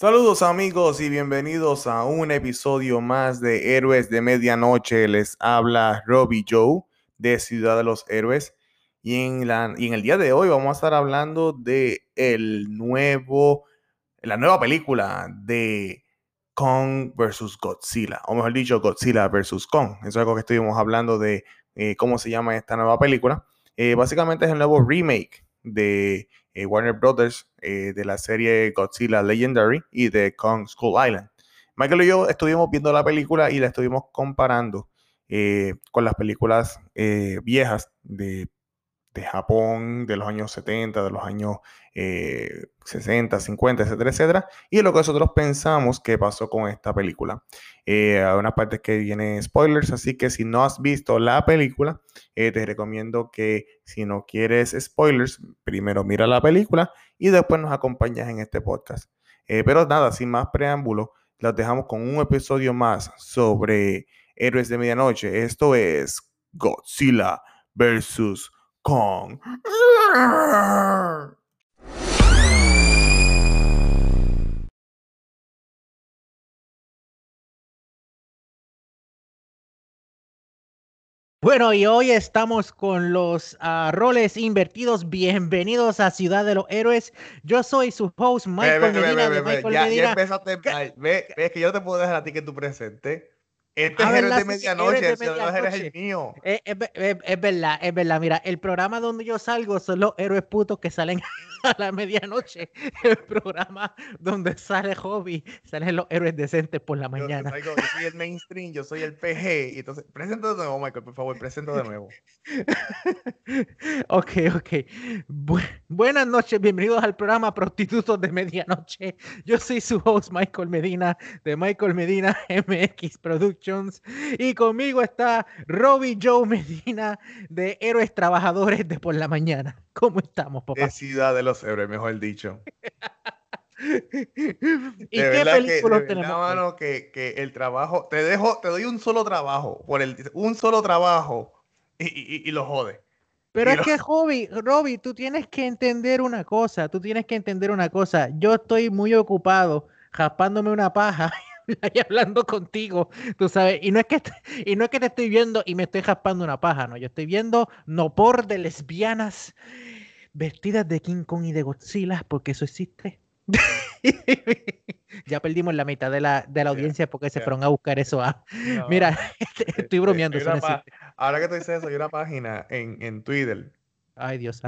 Saludos amigos y bienvenidos a un episodio más de Héroes de Medianoche. Les habla Robbie Joe de Ciudad de los Héroes. Y en, la, y en el día de hoy vamos a estar hablando de el nuevo, la nueva película de Kong versus Godzilla, o mejor dicho, Godzilla versus Kong. Eso es algo que estuvimos hablando de eh, cómo se llama esta nueva película. Eh, básicamente es el nuevo remake de eh, Warner Brothers de la serie Godzilla Legendary y de Kong School Island. Michael y yo estuvimos viendo la película y la estuvimos comparando con las películas viejas de de Japón de los años 70, de los años 60, 50, etcétera, etcétera, y lo que nosotros pensamos que pasó con esta película. Eh, hay unas partes que vienen spoilers, así que si no has visto la película, eh, te recomiendo que si no quieres spoilers, primero mira la película y después nos acompañas en este podcast. Eh, pero nada, sin más preámbulo, los dejamos con un episodio más sobre Héroes de Medianoche. Esto es Godzilla versus Kong. Bueno, y hoy estamos con los uh, roles invertidos. Bienvenidos a Ciudad de los Héroes. Yo soy su host, Michael ve, ve, Medina. Ve, Michael ya, Medina. ya empezaste. Ve, es que yo te puedo dejar a ti que tú presentes. Este es de medianoche, de eres el mío. Es, es, es, verdad, es verdad. Mira, el programa donde yo salgo son los héroes putos que salen a la medianoche. El programa donde sale Hobby, salen los héroes decentes por la mañana. Yo, yo soy el mainstream, yo soy el PG. Y entonces, presento de nuevo, Michael, por favor, presento de nuevo. ok, ok. Bu buenas noches, bienvenidos al programa Prostitutos de Medianoche. Yo soy su host, Michael Medina, de Michael Medina MX Productions. Y conmigo está Robbie Joe Medina, de Héroes Trabajadores de por la Mañana. ¿Cómo estamos, papá? De Ciudad de los Héroes, mejor dicho. ¿Y qué películas tenemos? Mano, que, que, el trabajo, te dejo, te doy un solo trabajo, por el, un solo trabajo y, y, y lo jode. Pero es que, Hobby, Robbie, tú tienes que entender una cosa, tú tienes que entender una cosa. Yo estoy muy ocupado jaspándome una paja y hablando contigo, tú sabes, y no es que y no es que te estoy viendo y me estoy jaspando una paja, no, yo estoy viendo no por de lesbianas vestidas de King Kong y de Godzilla, porque eso existe. ya perdimos la mitad de la, de la audiencia porque se fueron a buscar eso. Ah. Mira, estoy este, bromeando. ahora que tú dices eso, hay una página en, en Twitter. Ay, Dios.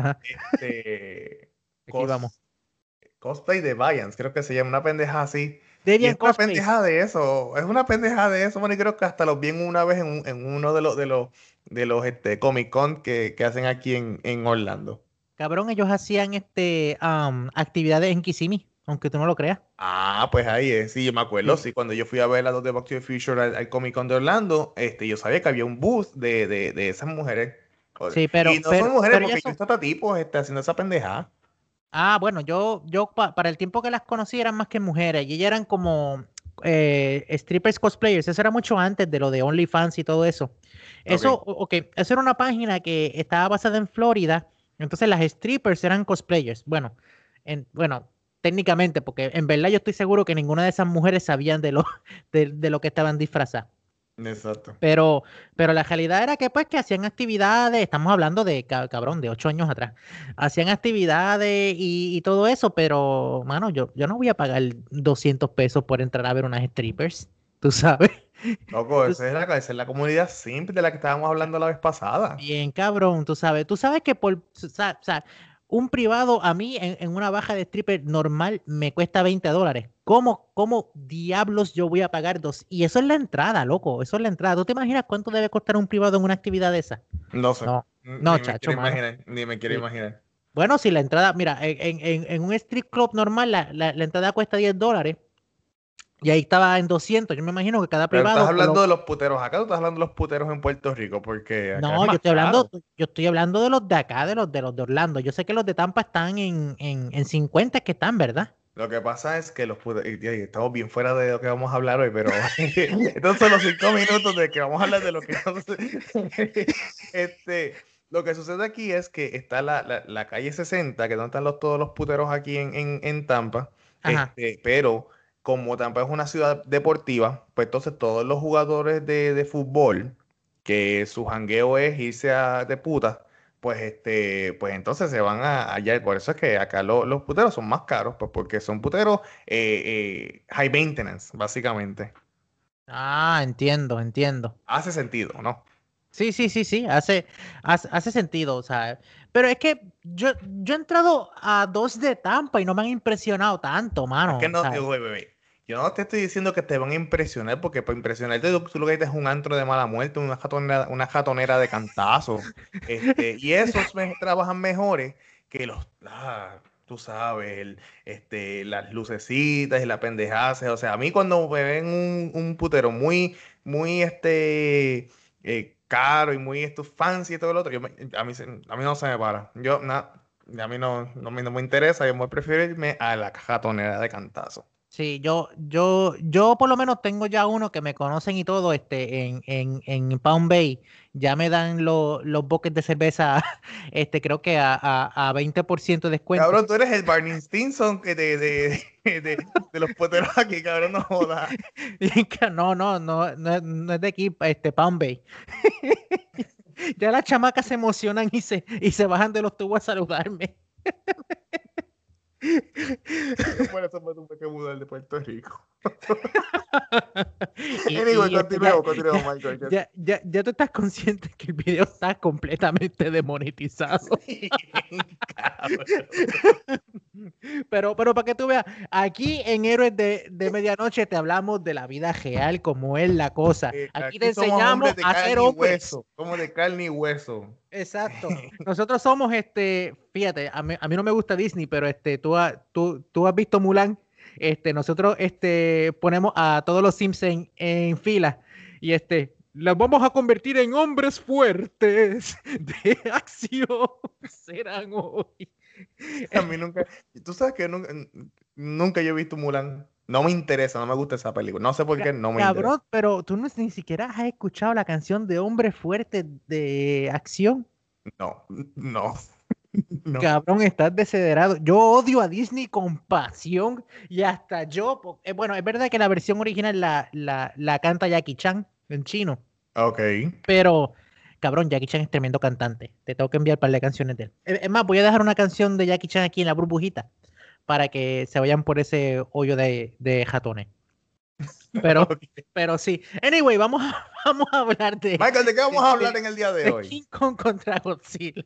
Este, Aquí vamos. Cosplay de Vayans, creo que se llama una pendeja así. es una pendeja de eso, es una pendeja de eso, bueno, y creo que hasta los vi una vez en, en uno de los de los de los este, Comic Con que, que hacen aquí en, en Orlando. Cabrón, ellos hacían este actividades en Kissimmee, aunque tú no lo creas. Ah, pues ahí es, sí, yo me acuerdo, sí, cuando yo fui a ver a los de Back to the Future al, Comic Con de Orlando, este, yo sabía que había un booth de, de, de esas mujeres. Sí, pero. Y no son mujeres porque yo estaba tipo este, haciendo esa pendejada. Ah, bueno, yo, yo para el tiempo que las conocí eran más que mujeres y ellas eran como eh, strippers cosplayers. Eso era mucho antes de lo de OnlyFans y todo eso. Eso, ok, eso era una página que estaba basada en Florida entonces las strippers eran cosplayers. Bueno, en, bueno, técnicamente, porque en verdad yo estoy seguro que ninguna de esas mujeres sabían de lo, de, lo que estaban disfrazadas. Exacto. Pero, pero la realidad era que pues que hacían actividades, estamos hablando de cabrón, de ocho años atrás, hacían actividades y, todo eso, pero mano, yo, yo no voy a pagar 200 pesos por entrar a ver unas strippers, tú sabes. Loco, esa es, la, es la comunidad simple de la que estábamos hablando la vez pasada. Bien, cabrón, tú sabes. Tú sabes que por. O sea, un privado a mí en, una baja de stripper normal me cuesta 20 dólares. ¿Cómo, ¿Cómo diablos yo voy a pagar dos? Y eso es la entrada, loco. Eso es la entrada. ¿Tú te imaginas cuánto debe costar un privado en una actividad de esa? No sé. No, no chacho. ni me quiero imaginar. Bueno, si la entrada, mira, en, en, en un strip club normal la, la, la entrada cuesta 10 dólares y ahí estaba en 200. Yo me imagino que cada privado. estás hablando de los puteros acá, tú estás hablando de los puteros en Puerto Rico, porque. no, yo estoy hablando, yo estoy hablando de los de acá, de los de los de Orlando. Yo sé que los de Tampa están en, en, en 50 que están, ¿verdad? Lo que pasa es que los puteros, estamos bien fuera de lo que vamos a hablar hoy, pero estos son los cinco minutos de que vamos a hablar de lo que este, lo que sucede aquí es que está la, la, calle 60, que donde están los, todos los puteros aquí en, en, en Tampa, este, pero como tampoco es una ciudad deportiva, pues entonces todos los jugadores de, fútbol, que su jangueo es irse a, de puta, pues este, pues entonces se van a, allá. Por eso es que acá los puteros son más caros, pues porque son puteros eh, eh, high maintenance, básicamente. Ah, entiendo, entiendo. Hace sentido, ¿no? Sí, sí, sí, sí, hace, hace, sentido, o sea, pero es que yo, yo he entrado a dos de Tampa y no me han impresionado tanto, mano. Es que no, yo no te estoy diciendo que te van a impresionar, porque para impresionarte tú, lo que dices es un antro de mala muerte, una jatonera, una jatonera de cantazo. Este, y esos trabajan mejores que los, ah, tú sabes, este, las lucecitas y la pendejada. O sea, a mí cuando me ven un, putero muy, muy este eh, caro y muy esto fancy y todo lo otro, a, mí, a mí no se me para. Yo, nada, a mí no, no, me, no me interesa, yo me prefiero irme a la jatonera de cantazo. Sí, yo, yo, yo por lo menos tengo ya uno que me conocen y todo, este, en, en, en Pound Bay, ya me dan los boques de cerveza, este, creo que a, a, 20% de descuento. Cabrón, tú eres el Barney Stinson de, de, de, de, los poteros aquí, cabrón, no jodas. no, no, no, no, es de aquí, este, Pound Bay. ya las chamacas se emocionan y se, y se bajan de los tubos a saludarme. Por eso me tuve que de Puerto Rico. anyway, continuemos, continuemos, Michael. Ya, ya, ya, tú estás consciente que el video está completamente demonetizado. pero, pero para que tú veas, aquí en Héroes de, de, Medianoche te hablamos de la vida real, como es la cosa. Aquí, te enseñamos a hacer hombres. Como de carne y hueso. Exacto. Nosotros somos, este, fíjate, a mí, a mí no me gusta Disney, pero este, tú, tú, tú has visto Mulan. Este, nosotros este, ponemos a todos los Simpsons en, fila y este, los vamos a convertir en hombres fuertes de acción. Serán hoy. A mí nunca, tú sabes que nunca, nunca yo he visto Mulan. No me interesa, no me gusta esa película. No sé por qué no me Cabrón, pero tú no, ni siquiera has escuchado la canción de Hombre Fuerte de Acción. No, no. Cabrón, estás desederado. Yo odio a Disney con pasión y hasta yo. Eh, bueno, es verdad que la versión original la, la, la canta Jackie Chan en chino. Ok. Pero, cabrón, Jackie Chan es tremendo cantante. Te tengo que enviar para las canciones de él. Es más, voy a dejar una canción de Jackie Chan aquí en la burbujita para que se vayan por ese hoyo de, de jatones. Pero, pero sí. Anyway, vamos a, vamos a hablar de. Michael, ¿de qué vamos a hablar en el día de, hoy? King Kong contra Godzilla.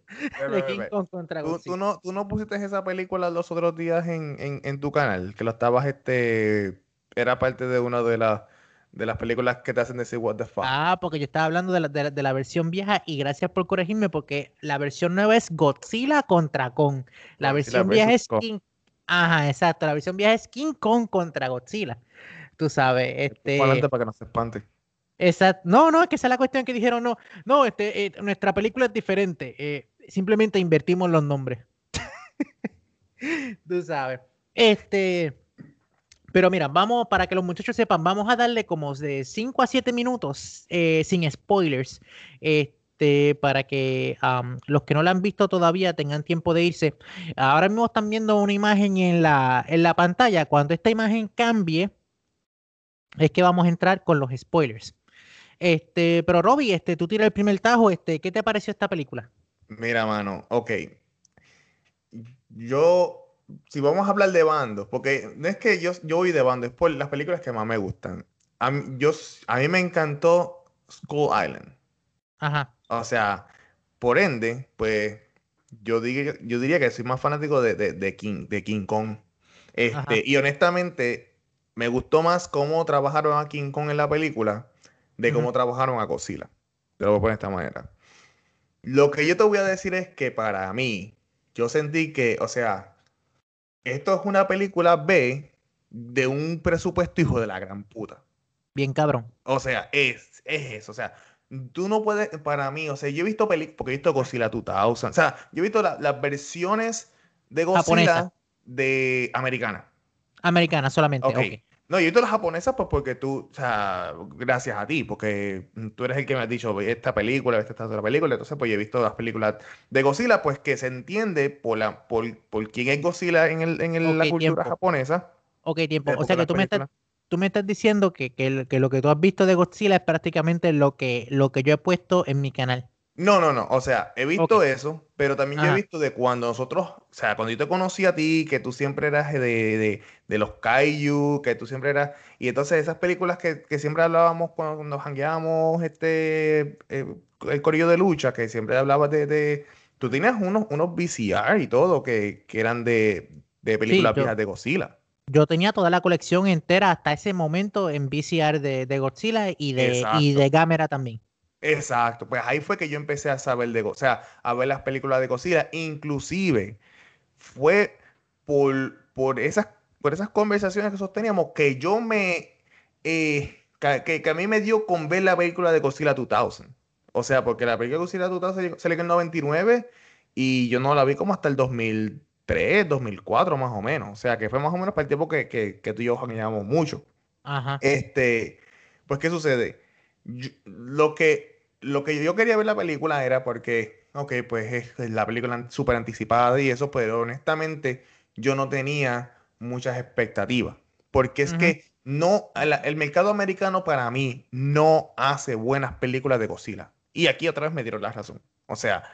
de King Kong contra Godzilla. ¿Tú, no, ¿Tú, no, pusiste esa película los otros días en, en, en, tu canal? Que lo estabas, este. Era parte de una de las de las películas que te hacen decir what the fuck. Ah, porque yo estaba hablando de la, de la, versión vieja y gracias por corregirme porque la versión nueva es Godzilla contra Kong. La versión vieja es King Ajá, exacto. La versión vieja es King Kong contra Godzilla. Tú sabes, este. para que no se espante. Exacto. No, no, es que esa es la cuestión que dijeron, no, no, este, eh, nuestra película es diferente. Eh, simplemente invertimos los nombres. Tú sabes. Este. Pero mira, vamos, para que los muchachos sepan, vamos a darle como de 5 a 7 minutos eh, sin spoilers. Este para que los que no la han visto todavía tengan tiempo de irse. Ahora mismo están viendo una imagen en la, en la pantalla. Cuando esta imagen cambie, es que vamos a entrar con los spoilers. Este, pero Robbie, este, tú tiras el primer tajo, este, ¿qué te pareció esta película? Mira, mano, ok. Yo, si vamos a hablar de bandos, porque no es que yo, yo voy de bando, es por las películas que más me gustan. A yo, a mí me encantó School Island. Ajá. O sea, por ende, pues yo, yo diría que soy más fanático de, de, King, de King Kong. Este, y honestamente, me gustó más cómo trabajaron a King Kong en la película de cómo trabajaron a Godzilla. Te lo voy a poner de esta manera. Lo que yo te voy a decir es que para mí, yo sentí que, o sea, esto es una película B de un presupuesto hijo de la gran puta. Bien cabrón. O sea, es, es eso. O sea, tú no puedes, para mí, o sea, yo he visto películas, porque he visto Godzilla 2000, o sea, yo he visto las versiones de Godzilla de americana. Americana solamente, ok. No, yo he visto las japonesas pues porque tú, o sea, gracias a ti, porque tú eres el que me has dicho, esta película, esta, otra película, entonces pues yo he visto las películas de Godzilla, pues que se entiende por, la, por, por quién es Godzilla en, el, en la cultura japonesa. Ok, tiempo. O sea que tú me, estás, tú me estás diciendo que, que, que, lo que tú has visto de Godzilla es prácticamente lo que, lo que yo he puesto en mi canal. No, no, no. O sea, he visto eso, pero también yo he visto de cuando nosotros, o sea, cuando yo te conocí a ti, que tú siempre eras de, de, de los Kaiju, que tú siempre eras. Y entonces esas películas que, que siempre hablábamos cuando nos jangueábamos este, eh, el corillo de lucha, que siempre hablabas de. de tú tenías unos, unos VCR y todo que, que eran de, de películas viejas de Godzilla. Yo tenía toda la colección entera hasta ese momento en VCR de, de Godzilla y de, y de Gamera también. Exacto, pues ahí fue que yo empecé a saber de, o sea, a ver las películas de Godzilla, inclusive fue por, por, esas, por esas conversaciones que sosteníamos que yo me, eh, que, que, a mí me dio con ver la película de Godzilla 2000. O sea, porque la película de Godzilla 2000 salió en el 99 y yo no la vi como hasta el 2003, 2004 más o menos. O sea, que fue más o menos para el tiempo que, que, que tú y yo llevamos mucho. Ajá. Este, pues, ¿qué sucede? Lo que lo que yo quería ver la película era porque, ok, pues es la película súper anticipada y eso, pero honestamente yo no tenía muchas expectativas. Porque es que no, el, mercado americano para mí no hace buenas películas de Godzilla. Y aquí otra vez me dieron la razón. O sea,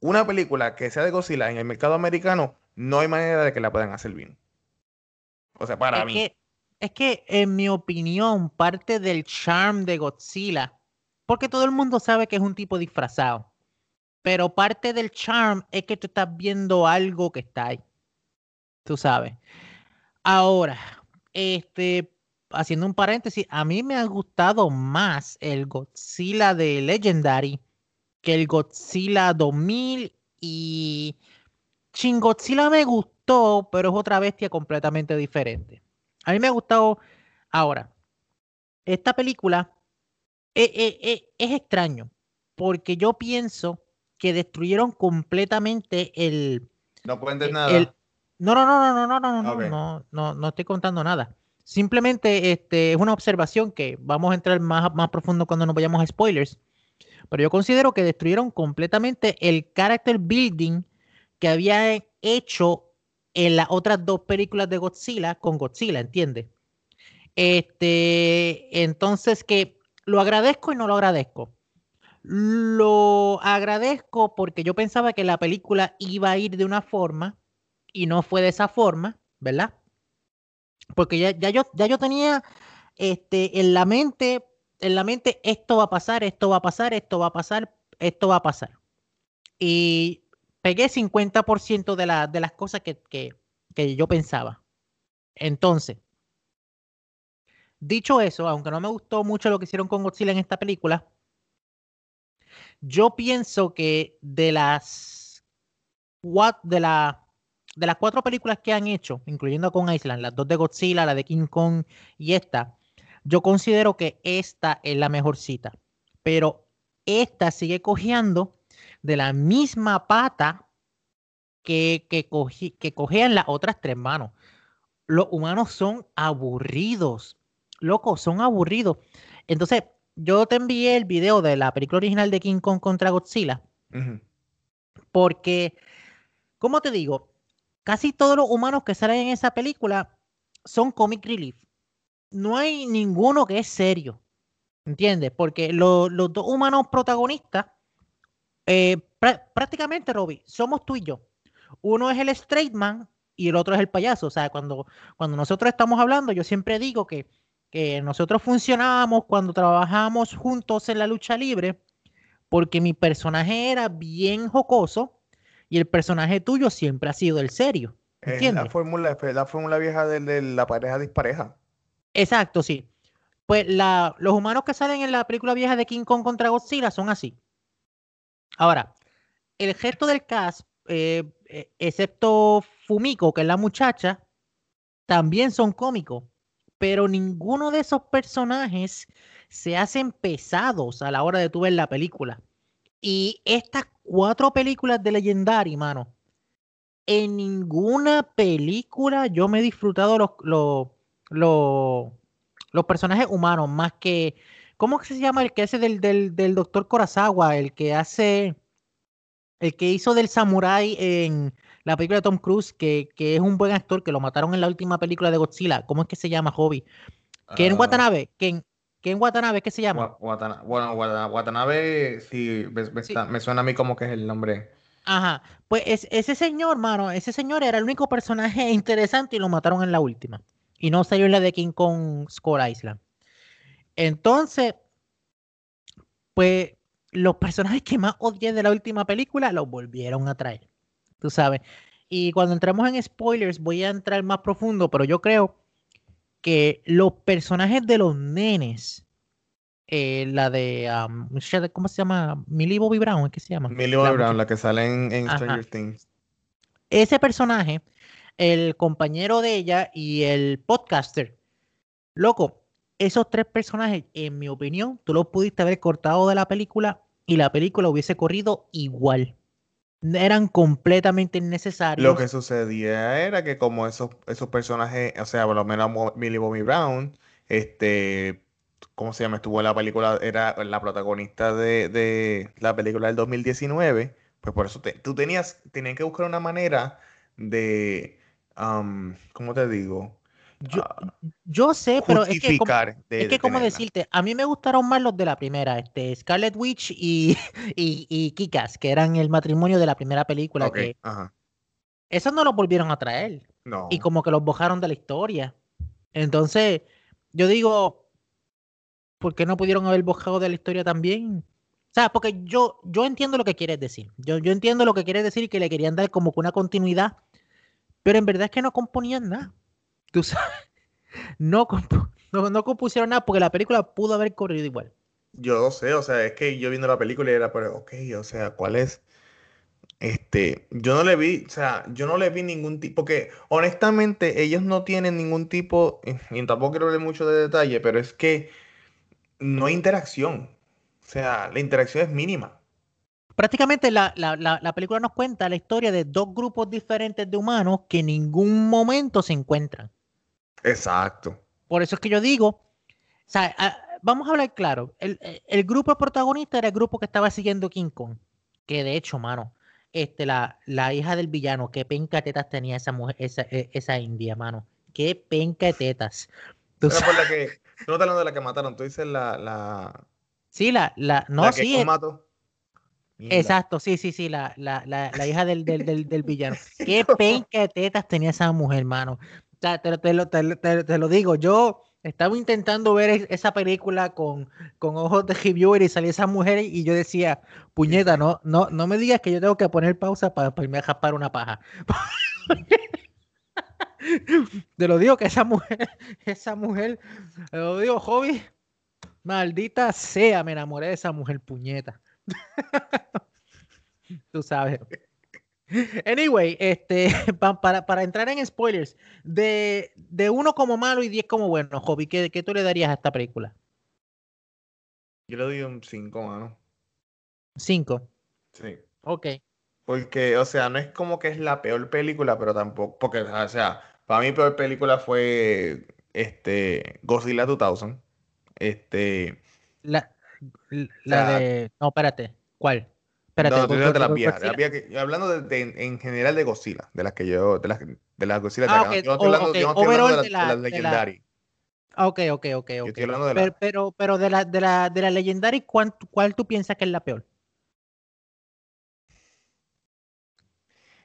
una película que sea de Godzilla en el mercado americano, no hay manera de que la puedan hacer bien. O sea, para mí. Es que, en mi opinión, parte del charm de Godzilla porque todo el mundo sabe que es un tipo disfrazado. Pero parte del charm es que tú estás viendo algo que está ahí. Tú sabes. Ahora, este, haciendo un paréntesis, a mí me ha gustado más el Godzilla de Legendary que el Godzilla 2000 y Shin Godzilla me gustó, pero es otra bestia completamente diferente. A mí me ha gustado. Ahora, esta película es, es, es extraño, porque yo pienso que destruyeron completamente el. No cuentes el, nada. El, no, no, no, no, no, no, no, okay. no, no, no estoy contando nada. Simplemente este, es una observación que vamos a entrar más, más profundo cuando nos vayamos a spoilers. Pero yo considero que destruyeron completamente el character building que había hecho en las otras dos películas de Godzilla con Godzilla, ¿entiendes? Este, entonces que lo agradezco y no lo agradezco. Lo agradezco porque yo pensaba que la película iba a ir de una forma y no fue de esa forma, ¿verdad? Porque ya, ya, yo, ya yo tenía este, en la mente, en la mente, esto va a pasar, esto va a pasar, esto va a pasar, esto va a pasar. Y pegué 50% de, la, de las cosas que, que yo pensaba. Entonces, Dicho eso, aunque no me gustó mucho lo que hicieron con Godzilla en esta película, yo pienso que de las, de, la, de las cuatro películas que han hecho, incluyendo con Island, las dos de Godzilla, la de King Kong y esta, yo considero que esta es la mejor cita. Pero esta sigue cojeando de la misma pata que, que, que cogían las otras tres manos. Los humanos son aburridos loco, son aburridos. Entonces, yo te envié el video de la película original de King Kong contra Godzilla. Porque, como te digo, casi todos los humanos que salen en esa película son comic relief. No hay ninguno que es serio. ¿Entiendes? Porque los dos humanos protagonistas, eh, prácticamente, Robbie, somos tú y yo. Uno es el straight man y el otro es el payaso. O sea, cuando, cuando nosotros estamos hablando, yo siempre digo que que nosotros funcionábamos cuando trabajábamos juntos en la lucha libre, porque mi personaje era bien jocoso y el personaje tuyo siempre ha sido el serio. ¿entiendes? la fórmula, la fórmula vieja de, la pareja dispareja. Exacto, sí. Pues los humanos que salen en la película vieja de King Kong contra Godzilla son así. Ahora, el gesto del cast, eh, eh, excepto Fumiko, que es la muchacha, también son cómicos pero ninguno de esos personajes se hacen pesados a la hora de tu ver la película. Y estas cuatro películas de Legendary, mano, en ninguna película yo me he disfrutado los, los, los, personajes humanos, más que. ¿Cómo se llama el que hace del, del, del doctor Corazagua? El que hace. El que hizo del samurái en la película de Tom Cruise, que, que, es un buen actor, que lo mataron en la última película de Godzilla. ¿Cómo es que se llama, Hobby? Ken uh, Watanabe. Ken, Ken Watanabe, ¿qué se llama? Watanabe, bueno, Watanabe, sí me, suena a mí como que es el nombre. Ajá, pues ese señor, mano, ese señor era el único personaje interesante y lo mataron en la última. Y no salió en la de King Kong Skull Island. Entonces, pues los personajes que más odié de la última película los volvieron a traer. Tú sabes. Y cuando entremos en spoilers, voy a entrar más profundo, pero yo creo que los personajes de los nenes, eh, la de, ¿cómo se llama? Millie Bobby Brown, ¿qué se llama? Millie Bobby Brown, la que sale en, Stranger Things. Ese personaje, el compañero de ella y el podcaster, loco, esos tres personajes, en mi opinión, tú los pudiste haber cortado de la película y la película hubiese corrido igual. Eran completamente innecesarios. Lo que sucedía era que como esos, esos personajes, o sea, por lo menos Millie Bobby Brown, este, ¿cómo se llama? Estuvo en la película, era la protagonista de, la película del 2019, pues por eso tú tenías, tenías que buscar una manera de, ¿cómo te digo? Yo, ah, yo sé, pero es que, como, es que como decirte, a mí me gustaron más los de la primera, este, Scarlet Witch y, y, Kikas, que eran el matrimonio de la primera película. que, Esos no los volvieron a traer. No. Y como que los bojaron de la historia. Entonces, yo digo, ¿por qué no pudieron haber bojado de la historia también? O sea, porque yo, yo entiendo lo que quieres decir. Yo, yo entiendo lo que quieres decir y que le querían dar como que una continuidad. Pero en verdad es que no componían nada tú sabes, no, no, compusieron nada porque la película pudo haber corrido igual. Yo sé, o sea, es que yo viendo la película y era, pero, ok, o sea, ¿cuál es? Este, yo no le vi, o sea, yo no le vi ningún tipo, porque honestamente ellos no tienen ningún tipo, y tampoco quiero hablar mucho de detalle, pero es que no hay interacción. O sea, la interacción es mínima. Prácticamente la, la, película nos cuenta la historia de dos grupos diferentes de humanos que en ningún momento se encuentran. Exacto. Por eso es que yo digo, o sea, vamos a hablar claro, el, grupo protagonista era el grupo que estaba siguiendo King Kong, que de hecho, mano, este, la, la hija del villano, qué penca tetas tenía esa mujer, esa, e, esa india, mano, qué penca tetas. ¿Tú por la que, no estás hablando de la que mataron, tú dices la, la... Sí, la, la, no, sí. Exacto, sí, sí, sí, la, la, la, la hija del, del, del, del, villano. Qué penca tetas tenía esa mujer, mano te, lo, te, lo digo, yo estaba intentando ver esa película con, con ojos de reviewer y salía esa mujer y yo decía, puñeta, no, no, no me digas que yo tengo que poner pausa para, para irme a japar una paja. te lo digo que esa mujer, esa mujer, te lo digo, hobby, maldita sea, me enamoré de esa mujer, puñeta. Tú sabes. Anyway, este, para, para, entrar en spoilers, de, de uno como malo y diez como bueno, Hobby, ¿qué, ¿qué, tú le darías a esta película? Yo le doy un 5, mano. 5. Sí. Ok. Porque, o sea, no es como que es la peor película, pero tampoco, porque, o sea, para mí peor película fue este Godzilla 2000. Este. La, la de. No, espérate. ¿Cuál? Espérate, no, de las viejas, hablando de, en general de Godzilla, de las que yo, de las, de las Godzilla ah, okay. yo no estoy hablando, okay. yo no estoy hablando de, la, las Legendary. Ok, ok, ok, ok. pero, pero, pero, de la, de la, de la Legendary, ¿cuál, ¿cuál tú piensas que es la peor?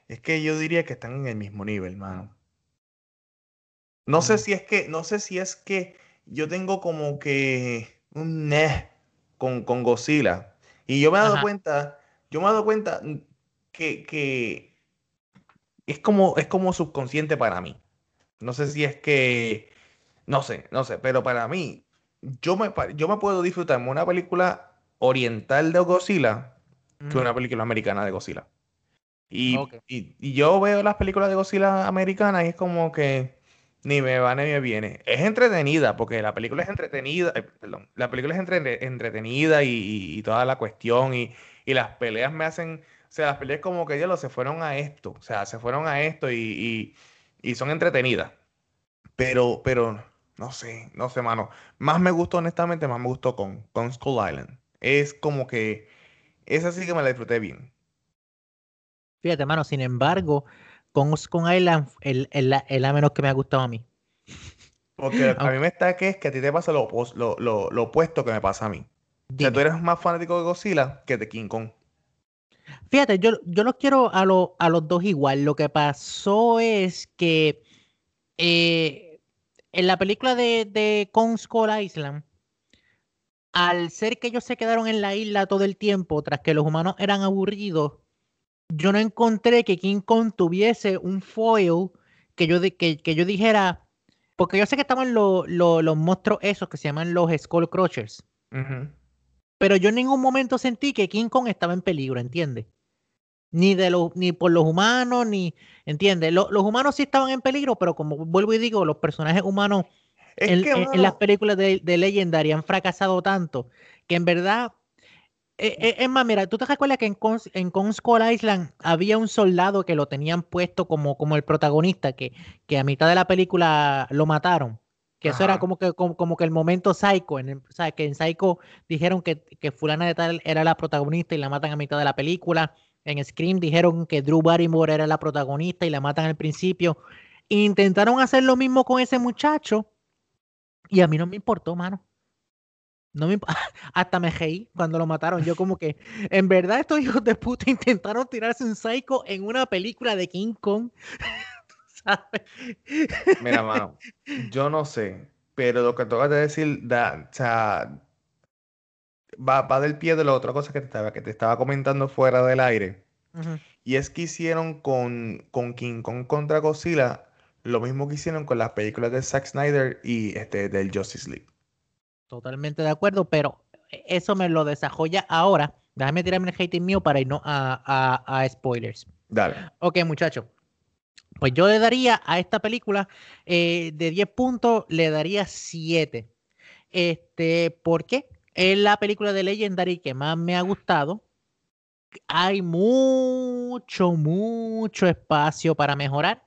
Es que yo diría que están en el mismo nivel, mano. No sé si es que, no sé si es que yo tengo como que un ne con, con Godzilla. Y yo me he dado cuenta yo me he dado cuenta que, es, como, es como subconsciente para mí. No sé si es que, no sé, no sé, pero para mí, yo me, yo me puedo disfrutar una película oriental de Godzilla que una película americana de Godzilla. Y, y, yo veo las películas de Godzilla americanas y es como que ni me va ni me viene. Es entretenida, porque la película es entretenida, eh, perdón, la película es entretenida y, y, toda la cuestión y, y las peleas me hacen, o sea, las peleas como que ya se fueron a esto, o sea, se fueron a esto y, son entretenidas. Pero, pero, no sé, no sé, mano. Más me gustó, honestamente, más me gustó con, con Skull Island. Es como que, esa sí que me la disfruté bien. Fíjate, mano, sin embargo, Kong Skull Island es la, menos que me ha gustado a mí. Porque a mí me está que es que a ti te pasa lo, lo, opuesto que me pasa a mí. O sea, tú eres más fanático de Godzilla que de King Kong. Fíjate, yo, yo los quiero a, a los dos igual. Lo que pasó es que eh, en la película de, de Kong Skull Island, al ser que ellos se quedaron en la isla todo el tiempo, tras que los humanos eran aburridos, yo no encontré que King Kong tuviese un foil que yo, que, que yo dijera, porque yo sé que estaban los monstruos esos que se llaman los Skull Crushers. Pero yo en ningún momento sentí que King Kong estaba en peligro, ¿entiendes? Ni, de los, ni por los humanos, ni, ¿entiendes? los humanos sí estaban en peligro, pero como vuelvo y digo, los personajes humanos en, las películas de, de Legendary han fracasado tanto que en verdad eh, eh, es más, mira, ¿tú te recuerdas que en, en Kong Island había un soldado que lo tenían puesto como, como el protagonista, que, que a mitad de la película lo mataron? Que eso era como que, como, que el momento Psycho, en o sea, que en Psycho dijeron que, que fulana de tal era la protagonista y la matan a mitad de la película. En Scream dijeron que Drew Barrymore era la protagonista y la matan al principio. Intentaron hacer lo mismo con ese muchacho y a mí no me importó, mano. No me, hasta me reí cuando lo mataron. Yo como que, en verdad estos hijos de puta intentaron tirarse un psycho en una película de King Kong. Mira, mano, yo no sé, pero lo que tengo que decir, da, o sea, va, va, del pie de la otra cosa que te estaba, que te estaba comentando fuera del aire. Y es que hicieron con, con King Kong contra Godzilla lo mismo que hicieron con las películas de Zack Snyder y este, del Justice League. Totalmente de acuerdo, pero eso me lo desarrolla ahora. Déjame tirarme el hating mío para ir no a, spoilers. Dale. Ok, muchachos. Pues yo le daría a esta película eh, de 10 puntos, le daría 7. Este, ¿Por qué? Es la película de Legendary que más me ha gustado. Hay mucho, mucho espacio para mejorar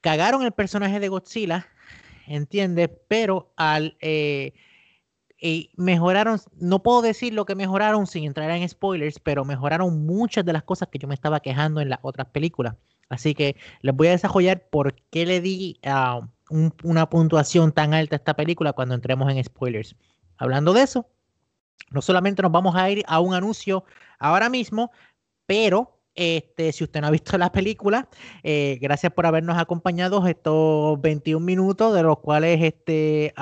cagaron el personaje de Godzilla, ¿entiendes? Pero al eh, mejoraron, no puedo decir lo que mejoraron sin entrar en spoilers, pero mejoraron muchas de las cosas que yo me estaba quejando en las otras películas. Así que les voy a desarrollar por qué le di ah, una puntuación tan alta a esta película cuando entremos en spoilers. Hablando de eso, no solamente nos vamos a ir a un anuncio ahora mismo, pero este, si usted no ha visto la película, eh, gracias por habernos acompañado estos 21 minutos, de los cuales este,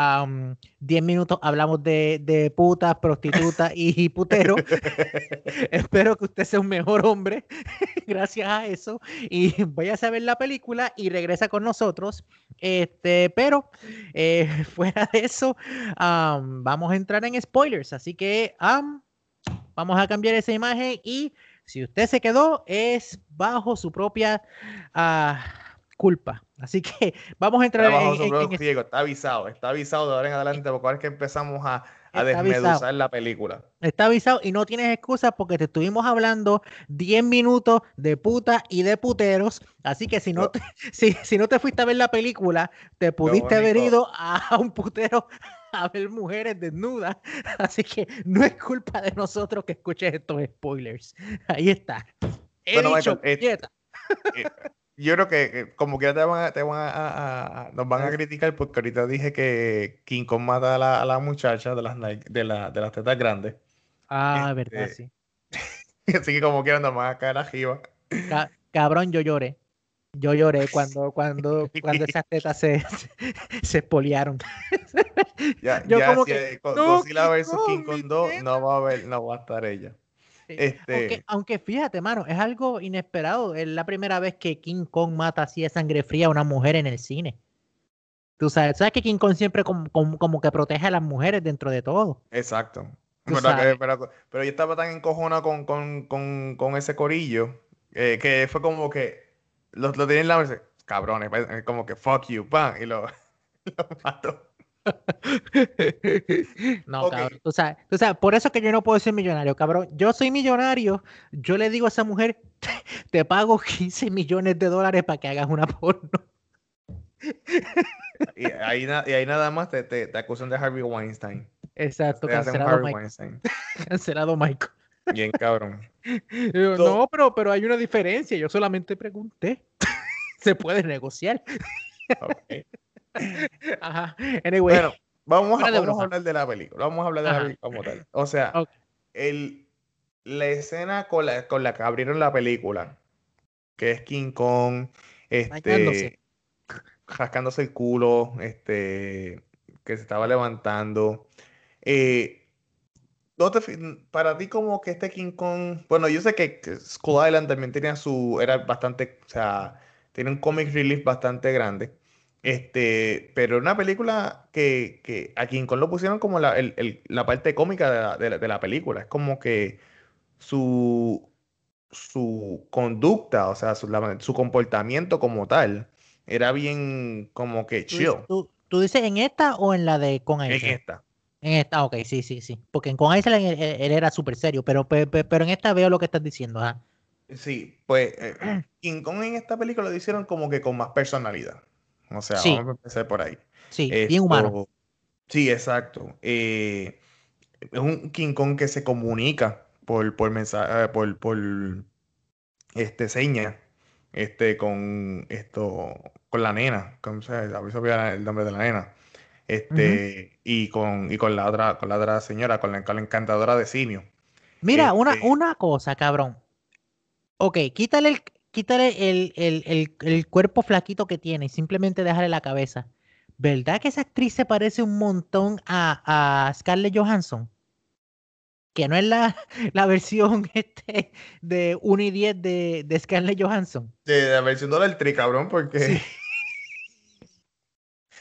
10 minutos hablamos de, de putas, prostitutas y puteros. Espero que usted sea un mejor hombre gracias a eso. Y vaya a saber la película y regresa con nosotros. Este, pero eh, fuera de eso, vamos a entrar en spoilers. Así que vamos a cambiar esa imagen y si usted se quedó, es bajo su propia ah, culpa. Así que vamos a entrar bajo en, su en, Está avisado, está avisado de ahora en adelante, porque ahora es que empezamos a, a desmeduzar la película. Está avisado y no tienes excusa porque te estuvimos hablando 10 minutos de puta y de puteros. Así que si no, te, si, si, no te fuiste a ver la película, te pudiste haber ido a un putero a ver mujeres desnudas. Así que no es culpa de nosotros que escuches estos spoilers. Ahí está. dicho, eh, eh, yo creo que como que te van, te van a, nos van a criticar porque ahorita dije que King Kong mata a la, muchacha de las, de, la, de las tetas grandes. Ah, verdad, este, sí. Así que como quieran nos van a caer arriba. cabrón, yo lloré. Yo lloré cuando, cuando, cuando esas tetas se, se espoliaron. Ya, yo como que, Godzilla vs King Kong 2 no va a haber, no va a estar ella. Este... Aunque, aunque, fíjate, mano, es algo inesperado. Es la primera vez que King Kong mata así de sangre fría a una mujer en el cine. Tú sabes, sabes que King Kong siempre como, como, que protege a las mujeres dentro de todo. Exacto. pero, pero, yo estaba tan encojona con, con, con, con ese corillo eh, que fue como que lo, lo tienen en la mesa, cabrones, pues, como que fuck you, pan, y lo, lo mato. no, cabrón, tú sabes, tú sabes, por eso que yo no puedo ser millonario, cabrón. Yo soy millonario, yo le digo a esa mujer, te pago 15 millones de dólares para que hagas una porno. y, ahí, y ahí nada más te, te, te, acusan de Harvey Weinstein. Exacto, cancelado Michael. cancelado Michael. Bien, cabrón. no, pero, pero hay una diferencia. Yo solamente pregunté. Se puede negociar. Ajá. Anyway. Bueno, vamos, a, hablar de la película. Vamos a hablar de la película como tal. O sea, el, la escena con la, con la que abrieron la película, que es King Kong, este, rascándose el culo, este, que se estaba levantando. Eh, para ti como que este King Kong, bueno, yo sé que Skull Island también tenía su, era bastante, o sea, tiene un comic relief bastante grande. Este, pero una película que, que a King Kong lo pusieron como la, la parte cómica de la, de la, película. Es como que su, su conducta, o sea, su, su comportamiento como tal, era bien como que chill. ¿Tú, tú, dices en esta o en la de Con Island? En esta. En esta, ok, sí, sí, sí. Porque en Con Island él, era súper serio, pero, pero, en esta veo lo que estás diciendo. ¿ah? Sí, pues eh, King Kong en esta película lo hicieron como que con más personalidad. O sea, vamos a empezar por ahí. Sí, bien humano. Sí, exacto. Eh, es un King Kong que se comunica por, por mensaje, eh, por, por este seña, este, con esto, con la nena, ¿cómo se llama? el nombre de la nena. Este, y con, y con la otra, con la otra señora, con la, encantadora de simio. Mira, una, este una cosa, cabrón. Ok, quítale el, quítale el, el, el, cuerpo flaquito que tiene y simplemente déjale la cabeza. ¿Verdad que esa actriz se parece un montón a, a Scarlett Johansson? Que no es la, la versión este de 1 y 10 de, de Scarlett Johansson. De la versión tri, cabrón, porque.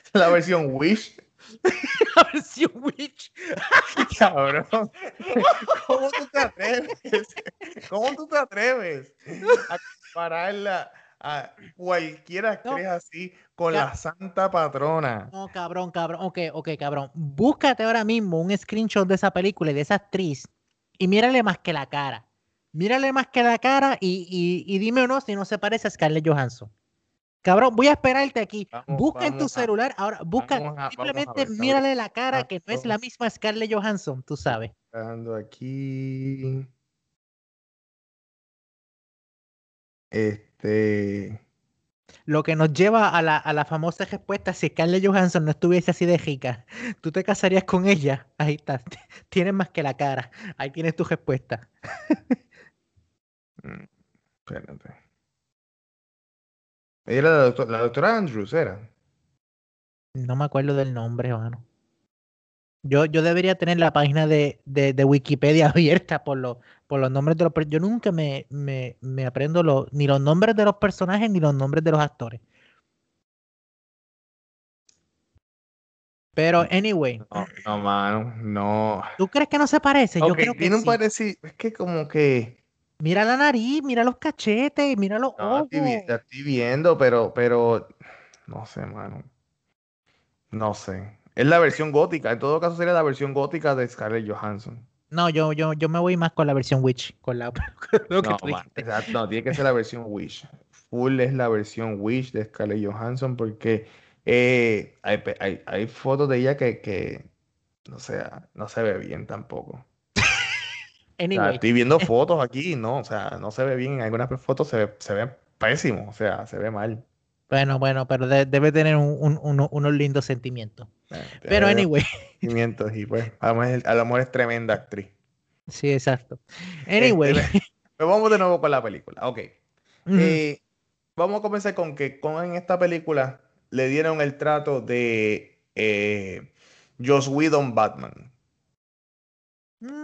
la versión Wish. la versión Wish. Cabrón. ¿Cómo tú te atreves? ¿Cómo tú te atreves a compararla a cualquiera actriz así con la santa patrona? No, cabrón, cabrón. Ok, ok, cabrón. Búscate ahora mismo un screenshot de esa película y de esa actriz y mírale más que la cara. Mírale más que la cara y, y, y dime o no si no se parece a Scarlett Johansson. Cabrón, voy a esperarte aquí. busca en tu celular, ahora busca, simplemente mírale la cara que no es la misma Scarlett Johansson, tú sabes. Aquí. Este. Lo que nos lleva a la, a la famosa respuesta: si Scarlett Johansson no estuviese así de rica, ¿tú te casarías con ella? Ahí está. Tienes más que la cara. Ahí tienes tu respuesta. Mm, espérate. Era la, doctora, Andrews, ¿era? No me acuerdo del nombre, hermano. Yo, yo debería tener la página de, de, Wikipedia abierta por, los por los nombres de los Yo nunca me, me, me aprendo ni los nombres de los personajes ni los nombres de los actores. Pero, anyway. No, no, mano, no. ¿Tú crees que no se parece? Yo creo que tiene un parecido. Es que como que. Mira la nariz, mira los cachetes, mira los ojos. Estoy, viendo, pero, pero, no sé, mano. No sé. Es la versión gótica. En todo caso sería la versión gótica de Scarlett Johansson. No, yo, yo, yo me voy más con la versión Witch. Con la, no, no, tiene que ser la versión Wish. Full es la versión Wish de Scarlett Johansson porque eh, hay, hay, hay, fotos de ella que, que no, sea, no se ve bien tampoco estoy viendo fotos aquí, no, o sea, no se ve bien. En algunas fotos se ve, se ve pésimo, o sea, se ve mal. Bueno, bueno, pero debe tener un, unos lindos sentimientos. Eh, pero, anyway. Sentimientos y pues, a lo, mejor, es tremenda actriz. Sí, exacto. Anyway. Este, pues vamos de nuevo con la película. Ok. Eh, vamos a comenzar con que con en esta película le dieron el trato de eh, Joss Whedon Batman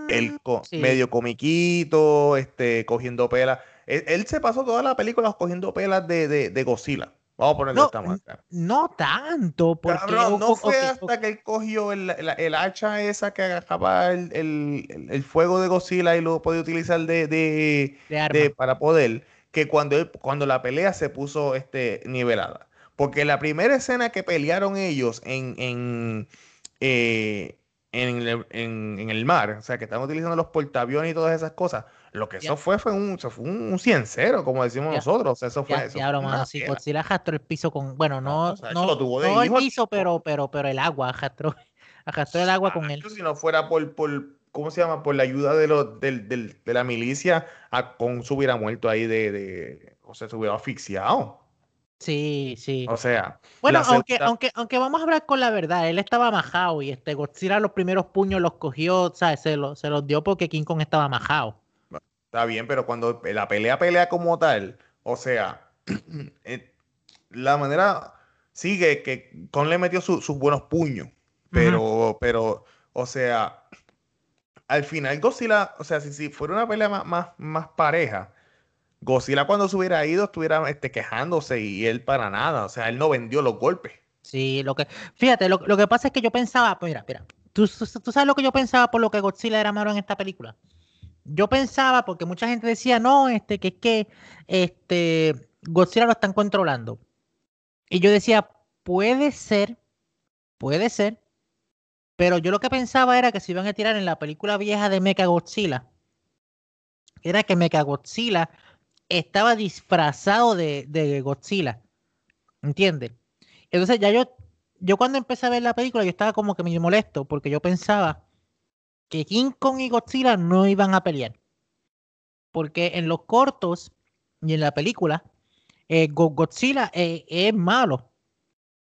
el mm, medio comiquito, este, cogiendo pelas. Él, se pasó toda la película cogiendo pelas de, de, de Godzilla. Vamos a ponerle esta marca. No tanto, porque... no fue hasta que él cogió el, el, hacha esa que agarraba el, el, fuego de Godzilla y lo podía utilizar de, de, para poder, que cuando, él, cuando la pelea se puso este, nivelada. Porque la primera escena que pelearon ellos en, en, eh, en el, en, el mar, o sea, que estaban utilizando los portaaviones y todas esas cosas. Lo que eso fue fue un, eso fue un, ciencero, como decimos nosotros. eso fue eso. Diablo, mano, si Godzilla arrastró el piso con, bueno, no, no, no, el piso, pero, pero, pero el agua arrastró, arrastró el agua con él. Si no fuera por, por, ¿cómo se llama? Por la ayuda de, los, de la milicia, a Kong se hubiera muerto ahí de, de, o sea, se hubiera asfixiado. Sí, sí. O sea. Bueno, aunque, aunque, aunque vamos a hablar con la verdad, él estaba majado y este Godzilla los primeros puños los cogió, ¿sabes? Se, se los dio porque King Kong estaba majado. Está bien, pero cuando la pelea pelea como tal, o sea, eh, la manera sigue que Kong le metió sus buenos puños, pero, pero, o sea, al final Godzilla, o sea, si, si fuera una pelea más, más, más pareja, Godzilla cuando se hubiera ido estuviera este, quejándose y él para nada, o sea, él no vendió los golpes. Sí, lo que, fíjate, lo, que pasa es que yo pensaba, pues mira, mira, ¿tú, tú, sabes lo que yo pensaba por lo que Godzilla era malo en esta película. Yo pensaba, porque mucha gente decía, no, este, que es que este, Godzilla lo están controlando. Y yo decía, puede ser, puede ser, pero yo lo que pensaba era que se iban a tirar en la película vieja de Mecha Godzilla, era que Mecha Godzilla estaba disfrazado de, de Godzilla. ¿Entiendes? Entonces ya yo, yo cuando empecé a ver la película, yo estaba como que me molesto, porque yo pensaba que King Kong y Godzilla no iban a pelear. Porque en los cortos y en la película, eh, Godzilla eh, es malo.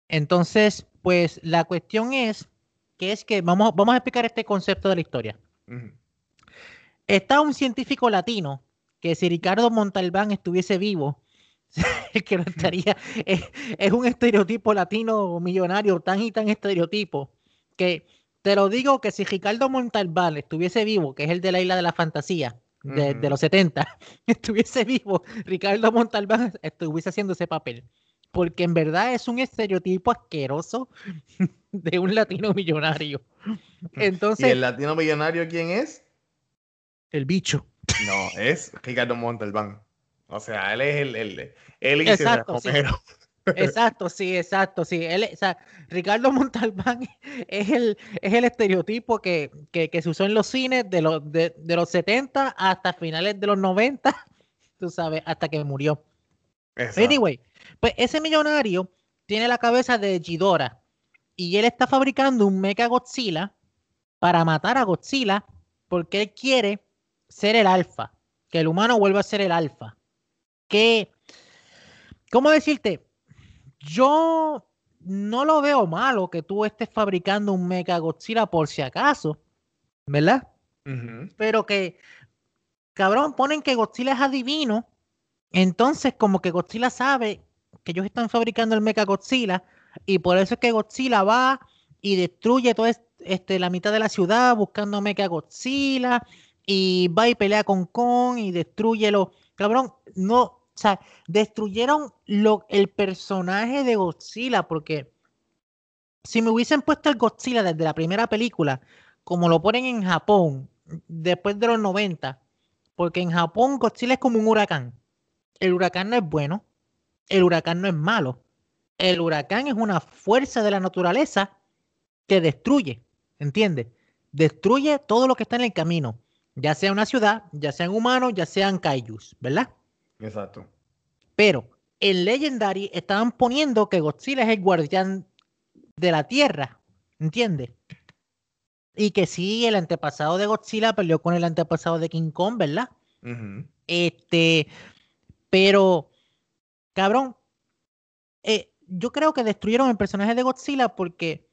Entonces, pues la cuestión es que es que vamos, vamos a explicar este concepto de la historia. Está un científico latino que si Ricardo Montalbán estuviese vivo, que no estaría, es, un estereotipo latino millonario tan y tan estereotipo que te lo digo que si Ricardo Montalbán estuviese vivo, que es el de la isla de la fantasía, de, los 70, estuviese vivo, Ricardo Montalbán estuviese haciendo ese papel. Porque en verdad es un estereotipo asqueroso de un latino millonario. Entonces, ¿Y el latino millonario quién es? El bicho. No, es Ricardo Montalbán. O sea, él es el, el, exacto, sí. exacto, sí, exacto, sí. Él, o sea, Ricardo Montalbán es el, es el estereotipo que, que, que se usó en los cines de los, de, de, los 70 hasta finales de los 90, tú sabes, hasta que murió. Anyway, pues ese millonario tiene la cabeza de Ghidorah y él está fabricando un Mecha Godzilla para matar a Godzilla porque él quiere ser el alfa, que el humano vuelva a ser el alfa. Que, ¿cómo decirte? Yo no lo veo malo que tú estés fabricando un Mega Godzilla por si acaso, ¿verdad? Pero que, cabrón, ponen que Godzilla es adivino, entonces como que Godzilla sabe que ellos están fabricando el Mega Godzilla y por eso es que Godzilla va y destruye toda este, la mitad de la ciudad buscando Mega Godzilla y va y pelea con Kong y destruye lo. Cabrón, no, o sea, destruyeron lo, el personaje de Godzilla porque si me hubiesen puesto el Godzilla desde la primera película, como lo ponen en Japón, después de los 90, porque en Japón Godzilla es como un huracán. El huracán no es bueno, el huracán no es malo. El huracán es una fuerza de la naturaleza que destruye, ¿entiendes? Destruye todo lo que está en el camino ya sea una ciudad, ya sean humanos, ya sean kaijus, ¿verdad? Exacto. Pero en Legendary estaban poniendo que Godzilla es el guardián de la Tierra, ¿entiendes? Y que sí, el antepasado de Godzilla peleó con el antepasado de King Kong, ¿verdad? Este, pero, cabrón, eh, yo creo que destruyeron el personaje de Godzilla porque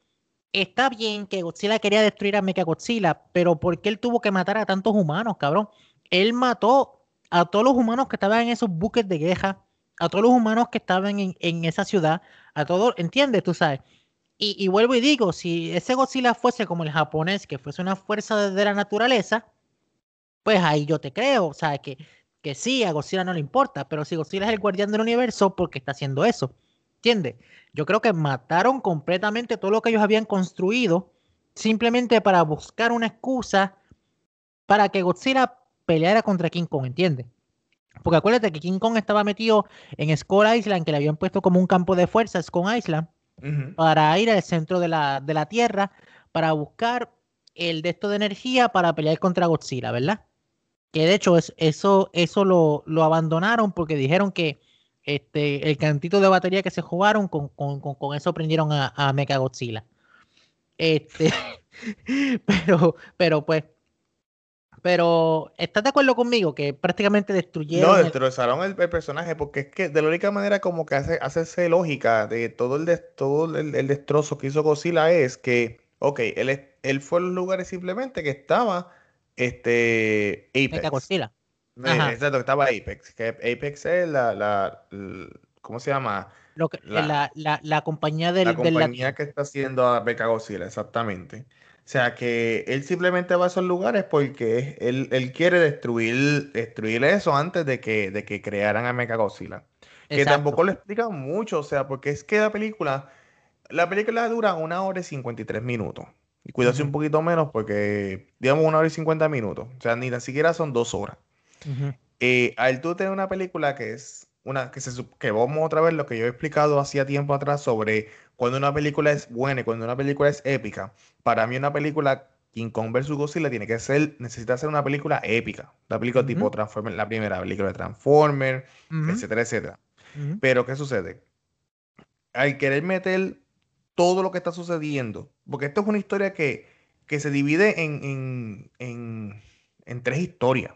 está bien que Godzilla quería destruir a Mechagodzilla, pero ¿por qué él tuvo que matar a tantos humanos, cabrón? Él mató a todos los humanos que estaban en esos buques de guerra, a todos los humanos que estaban en, esa ciudad, a todos, ¿entiendes? Tú sabes. Y, vuelvo y digo, si ese Godzilla fuese como el japonés, que fuese una fuerza de la naturaleza, pues ahí yo te creo, o sea, que, que sí, a Godzilla no le importa, pero si Godzilla es el guardián del universo, ¿por qué está haciendo eso? ¿Entiendes? Yo creo que mataron completamente todo lo que ellos habían construido simplemente para buscar una excusa para que Godzilla peleara contra King Kong, ¿entiendes? Porque acuérdate que King Kong estaba metido en Skull Island, que le habían puesto como un campo de fuerza, Skull Island, para ir al centro de la, de la Tierra, para buscar el de esto de energía para pelear contra Godzilla, ¿verdad? Que de hecho eso, eso lo, lo abandonaron porque dijeron que este, el cantito de batería que se jugaron, con, eso prendieron a, a Mecha Godzilla. Este, pero, pero pues, Pero, ¿estás de acuerdo conmigo que prácticamente destruyeron? No, destrozaron el, personaje porque es que de la única manera como que hace, hacerse lógica de todo el, todo el, destrozo que hizo Godzilla es que, ok, él, él fue a los lugares simplemente que estaba este Apex. Eh, exacto, estaba Apex. Que Apex es la, la, ¿cómo se llama? Lo que, la, la, la, compañía del... La compañía que está haciendo a Godzilla, exactamente. O sea, que él simplemente va a esos lugares porque él, él quiere destruir, destruir eso antes de que, de que crearan a Mechagodzilla. Que tampoco lo explican mucho, o sea, porque es que la película, la película dura una hora y 53 minutos. Y cuídate un poquito menos porque, digamos, una hora y 50 minutos. O sea, ni tan siquiera son dos horas. Eh, al tú tener una película que es una, que, se, que vamos otra vez lo que yo he explicado hacía tiempo atrás sobre cuando una película es buena y cuando una película es épica, para mí una película King Kong vs. Godzilla tiene que ser, necesita ser una película épica. Una película tipo Transformers, la primera película de Transformers, etcétera, etcétera. Pero, ¿qué sucede? Al querer meter todo lo que está sucediendo, porque esto es una historia que, que se divide en, en, en, tres historias.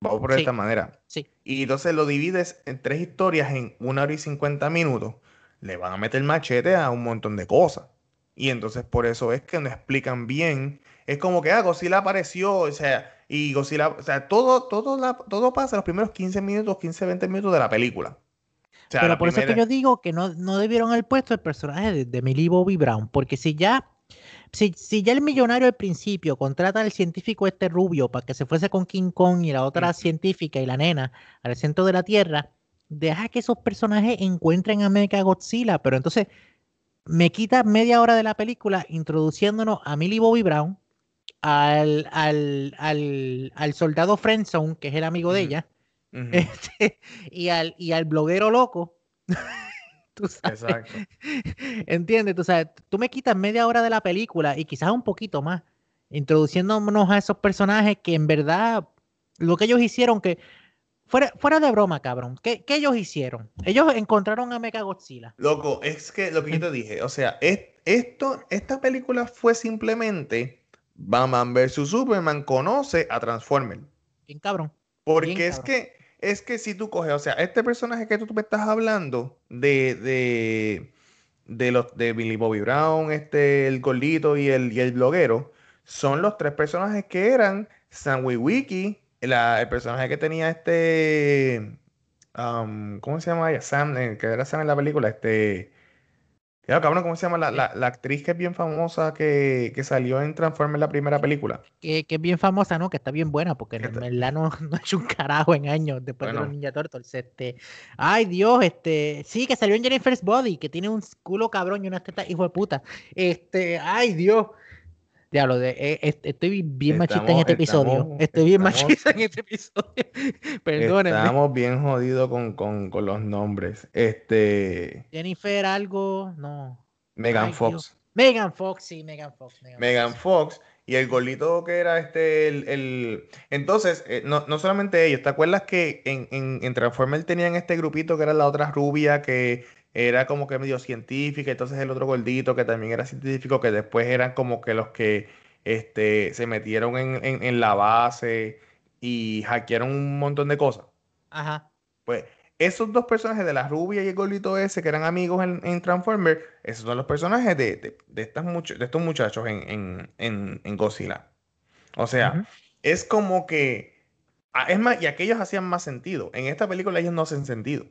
Vamos por esta manera. Sí. Y entonces lo divides en tres historias en una hora y cincuenta minutos le van a meter machete a un montón de cosas. Y entonces por eso es que no explican bien. Es como que, ah, Godzilla apareció, o sea, y Godzilla, o sea, todo, todo, todo pasa en los primeros 15 minutos, 15, 20 minutos de la película. Pero por eso es que yo digo que no, no debieron haber puesto el personaje de, de Millie Bobby Brown, porque si ya, si, si, ya el millonario al principio contrata al científico este rubio para que se fuese con King Kong y la otra científica y la nena al centro de la Tierra, deja que esos personajes encuentren a Mecha Godzilla, pero entonces me quita media hora de la película introduciéndonos a Millie Bobby Brown, al, al, al, al soldado Friendzone, que es el amigo de ella, este, y, al, y al bloguero loco. tú sabes. Exacto. ¿Entiendes? Tú sabes, tú me quitas media hora de la película y quizás un poquito más, introduciéndonos a esos personajes que en verdad lo que ellos hicieron que Fuera, fuera de broma, cabrón. ¿Qué, ellos hicieron? Ellos encontraron a Mega Godzilla. Loco, es que lo que yo te dije, o sea, esto, esta película fue simplemente Batman vs Superman conoce a Transformer. Bien cabrón. Porque es que es que si tú coges, o sea, este personaje que tú me estás hablando de, de, de los de Billy Bobby Brown, este, el gordito y el, y el bloguero, son los tres personajes que eran Sam Wiki, el personaje que tenía este. ¿Cómo se llama ella? Sam, eh, que era Sam en la película. Este. Cabrón, ¿cómo se llama la, la, actriz que es bien famosa que, que salió en Transformers la primera película? Que, que, es bien famosa, ¿no? Que está bien buena, porque en verdad no, no ha hecho un carajo en años después de los Ninja Turtles. Este, ay, Dios, este, sí, que salió en Jennifer's Body, que tiene un culo cabrón y una teta hijo de puta. Este, ay, Dios. Diablo, de, eh, estoy bien machista en este episodio. Estoy bien machista en este episodio. Perdónenme. Estamos bien jodidos con, con, con, los nombres. Este. Jennifer, algo. No. Megan Fox. Megan Fox, sí, Megan Fox. Megan, Fox. Y el golito que era este, el... el... Entonces, eh, no, no, solamente ellos, ¿te acuerdas que en, en, en Transformers tenían este grupito que era la otra rubia que era como que medio científica, entonces el otro gordito que también era científico, que después eran como que los que este, se metieron en, la base y hackearon un montón de cosas. Ajá. Pues esos dos personajes de la rubia y el gordito ese, que eran amigos en, en Transformers, esos son los personajes de, de, estas de estos muchachos en, en, Godzilla. O sea, es como que... Ah, es más, y aquellos hacían más sentido. En esta película ellos no hacen sentido.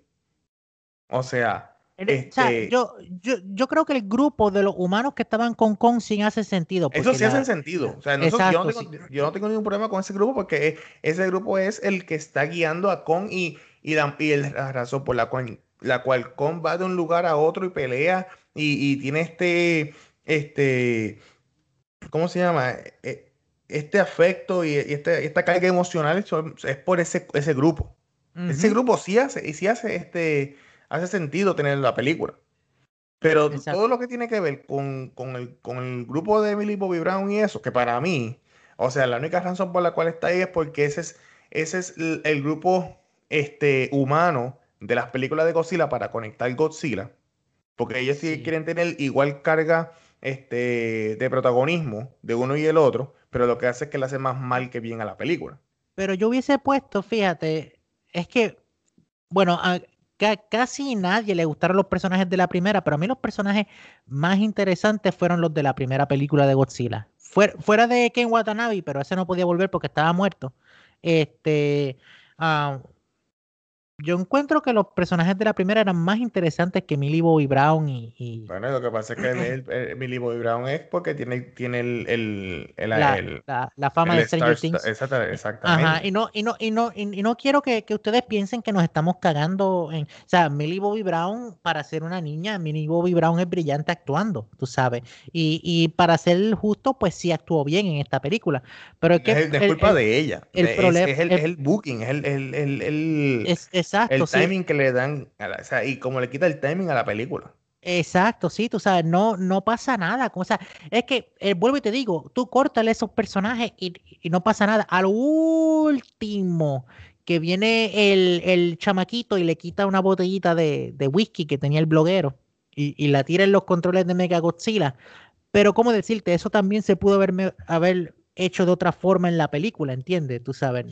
O sea, este yo, yo, yo, creo que el grupo de los humanos que estaban con Kong sí hace sentido. Eso sí hace sentido. O sea, yo, no tengo, yo, no tengo, ningún problema con ese grupo porque ese grupo es el que está guiando a Kong y, y, la, y la razón por la cual, la cual Kong va de un lugar a otro y pelea y, y tiene este, este, ¿cómo se llama? E, este afecto y, este, esta carga emocional es por ese, ese grupo. Ese grupo sí hace, y sí hace este hace sentido tener la película. Pero todo lo que tiene que ver con, el, grupo de Emily Bobby Brown y eso, que para mí, o sea, la única razón por la cual está ahí es porque ese es, ese es el, grupo este, humano de las películas de Godzilla para conectar Godzilla. Porque ellos sí, quieren tener igual carga este, de protagonismo de uno y el otro. pero lo que hace es que le hace más mal que bien a la película. Pero yo hubiese puesto, fíjate, es que, bueno, casi nadie le gustaron los personajes de la primera, pero a mí los personajes más interesantes fueron los de la primera película de Godzilla. Fuera, de Ken Watanabe, pero ese no podía volver porque estaba muerto. Este, ah, yo encuentro que los personajes de la primera eran más interesantes que Millie Bobby Brown y, Bueno, lo que pasa es que el, Millie Bobby Brown es porque tiene, tiene el, la, la, fama de Stranger Things. Exactamente. Ajá, y no, y no, y no, y, no quiero que, que, ustedes piensen que nos estamos cagando en... O sea, Millie Bobby Brown, para ser una niña, Millie Bobby Brown es brillante actuando, tú sabes. Y, y para ser justo, pues sí actuó bien en esta película. Pero es que... Es, culpa de ella. El es, problema, es, el, booking, es el, Exacto. El timing que le dan, o sea, y como le quita el timing a la película. Exacto, sí, tú sabes, no, no pasa nada. O sea, es que, eh, vuelvo y te digo, tú córtale esos personajes y, no pasa nada. Al último, que viene el, el, chamaquito y le quita una botellita de, de whisky que tenía el bloguero y, y, la tira en los controles de Mega Godzilla. Pero, ¿cómo decirte? Eso también se pudo haber, haber hecho de otra forma en la película, ¿entiendes? Tú sabes.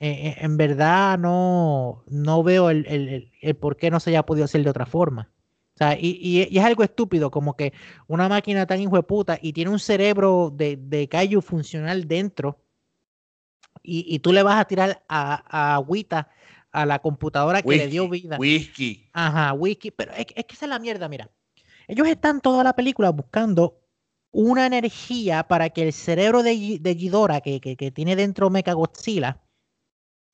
Eh, eh, en verdad no, no veo el, el, el, por qué no se haya podido hacer de otra forma. O sea, y, y, es algo estúpido, como que una máquina tan hijo de puta y tiene un cerebro de, de kaiju funcional dentro, y, y, tú le vas a tirar a, a agüita a la computadora que le dio vida. Whisky. Ajá, whisky. Pero es, es, que esa es la mierda, mira. Ellos están toda la película buscando una energía para que el cerebro de, de Ghidorah, que, que, que tiene dentro Mechagodzilla,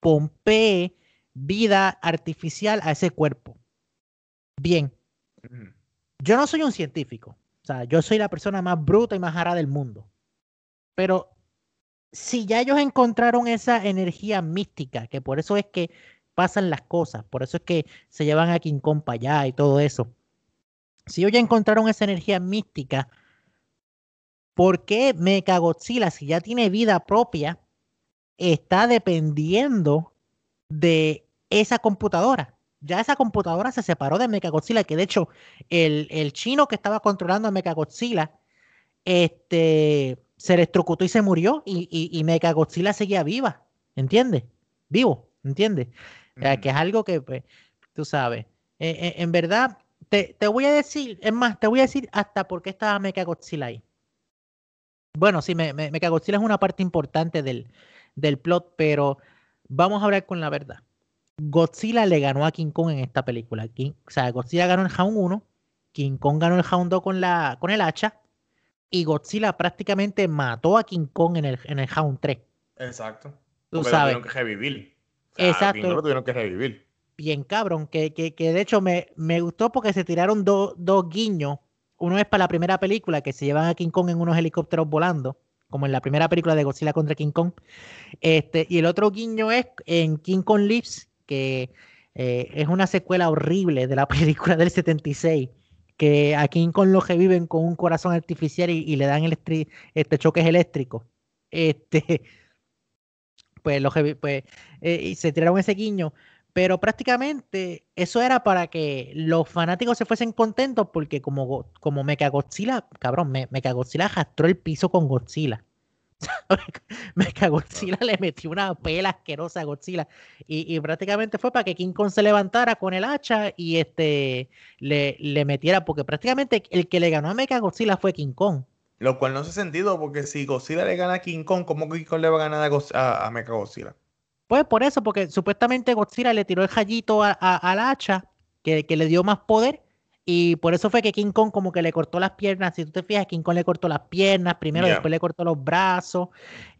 pompee vida artificial a ese cuerpo. Bien. Yo no soy un científico. O sea, yo soy la persona más bruta y más rara del mundo. Pero si ya ellos encontraron esa energía mística, que por eso es que pasan las cosas, por eso es que se llevan a King Kong para allá y todo eso. Si ellos ya encontraron esa energía mística, ¿por qué Mechagodzilla, si ya tiene vida propia, está dependiendo de esa computadora. Ya esa computadora se separó de Mechagodzilla, que de hecho el, el chino que estaba controlando a Mechagodzilla este, se electrocutó y se murió y, y, y Mechagodzilla seguía viva, ¿entiendes? Vivo, ¿entiendes? que es algo que, pues, tú sabes. Eh, eh, en verdad, te, te, voy a decir, es más, te voy a decir hasta por qué estaba Mechagodzilla ahí. Bueno, sí, me, Mechagodzilla es una parte importante del, del plot, pero vamos a hablar con la verdad. Godzilla le ganó a King Kong en esta película. o sea, Godzilla ganó el Round 1, King Kong ganó el Round 2 con, la, con el hacha, y Godzilla prácticamente mató a King Kong en el, en el Round 3. Exacto. Tú sabes. Lo tuvieron que revivir. Exacto. lo tuvieron que revivir. Bien cabrón, que, que, que de hecho me, me, gustó porque se tiraron dos guiños. Uno es para la primera película, que se llevan a King Kong en unos helicópteros volando como en la primera película de Godzilla contra King Kong. Este, y el otro guiño es en King Kong Lives, que eh, es una secuela horrible de la película del 76, que a King Kong lo reviven con un corazón artificial y, le dan este, choques eléctricos. Este, pues, lo, pues eh, y se tiraron ese guiño. Pero prácticamente eso era para que los fanáticos se fuesen contentos porque como, como Mechagodzilla, cabrón, me, Mechagodzilla arrastró el piso con Godzilla. Mechagodzilla le metió una pela asquerosa a Godzilla y, prácticamente fue para que King Kong se levantara con el hacha y este le, le metiera, porque prácticamente el que le ganó a Mechagodzilla fue King Kong. Lo cual no hace sentido porque si Godzilla le gana a King Kong, ¿cómo King Kong le va a ganar a, a, a Mechagodzilla? Pues por eso, porque supuestamente Godzilla le tiró el rayito al hacha que, le dio más poder y por eso fue que King Kong como que le cortó las piernas. Si tú te fijas, King Kong le cortó las piernas primero, después le cortó los brazos.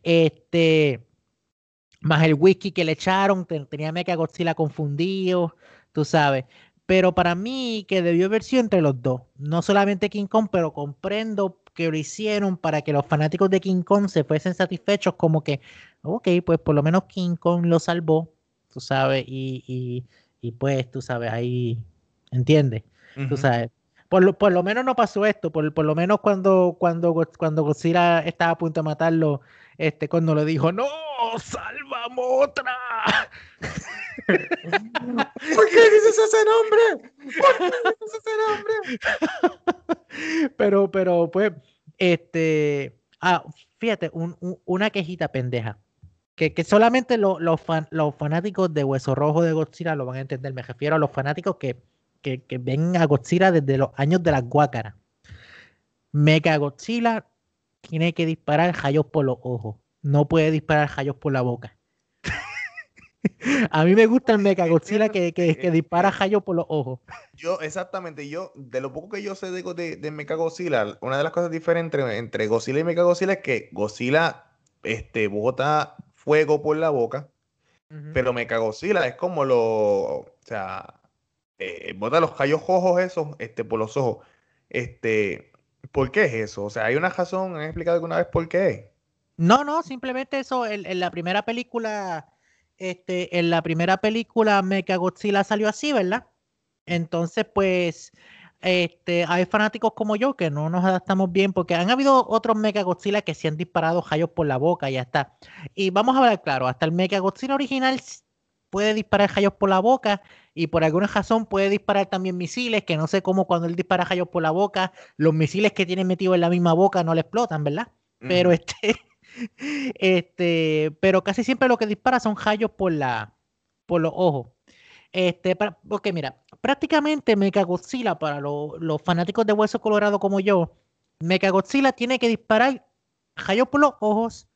Este, más el whisky que le echaron, tenía Mecha Godzilla confundido, tú sabes. Pero para mí que debió haber sido entre los dos. No solamente King Kong, pero comprendo que lo hicieron para que los fanáticos de King Kong se fuesen satisfechos como que, ok, pues por lo menos King Kong lo salvó, tú sabes, y, y, pues tú sabes, ahí, ¿entiendes? Tú sabes. Por lo, por lo menos no pasó esto, por, por lo menos cuando, cuando, cuando Godzilla estaba a punto de matarlo, este, cuando le dijo, no, salvamos otra. ¿Por qué dices ese nombre? ¿Por qué dices ese nombre? pero, pero, pues, este, Ah, fíjate, una quejita pendeja. Que, que solamente los fanáticos de Hueso Rojo de Godzilla lo van a entender. Me refiero a los fanáticos que, que, que ven a Godzilla desde los años de las guácaras. Mega Godzilla tiene que disparar rayos por los ojos. No puede disparar rayos por la boca. A mí me gusta el Mecha Godzilla que, que, dispara rayos por los ojos. Yo, exactamente, yo, de lo poco que yo sé de, de, de Mecha Godzilla, una de las cosas diferentes entre, Godzilla y Mecha Godzilla es que Godzilla este, bota fuego por la boca, pero Mecha Godzilla es como lo, o sea, eh, bota los rayos ojos esos este, por los ojos. Este, ¿Por qué es eso? O sea, ¿hay una razón? ¿Han explicado alguna vez por qué? No, no, simplemente eso, en, la primera película, este, en la primera película Godzilla salió así, ¿verdad? Entonces, pues, este, hay fanáticos como yo que no nos adaptamos bien porque han habido otros Godzilla que se han disparado rayos por la boca y ya está. Y vamos a ver claro, hasta el Godzilla original puede disparar rayos por la boca y por alguna razón puede disparar también misiles, que no sé cómo cuando él dispara rayos por la boca, los misiles que tiene metido en la misma boca no le explotan, ¿verdad? Pero este, este, pero casi siempre lo que dispara son rayos por la, por los ojos. Este, porque mira, prácticamente Mechagodzilla, para los fanáticos de Hueso Colorado como yo, Mechagodzilla tiene que disparar rayos por los ojos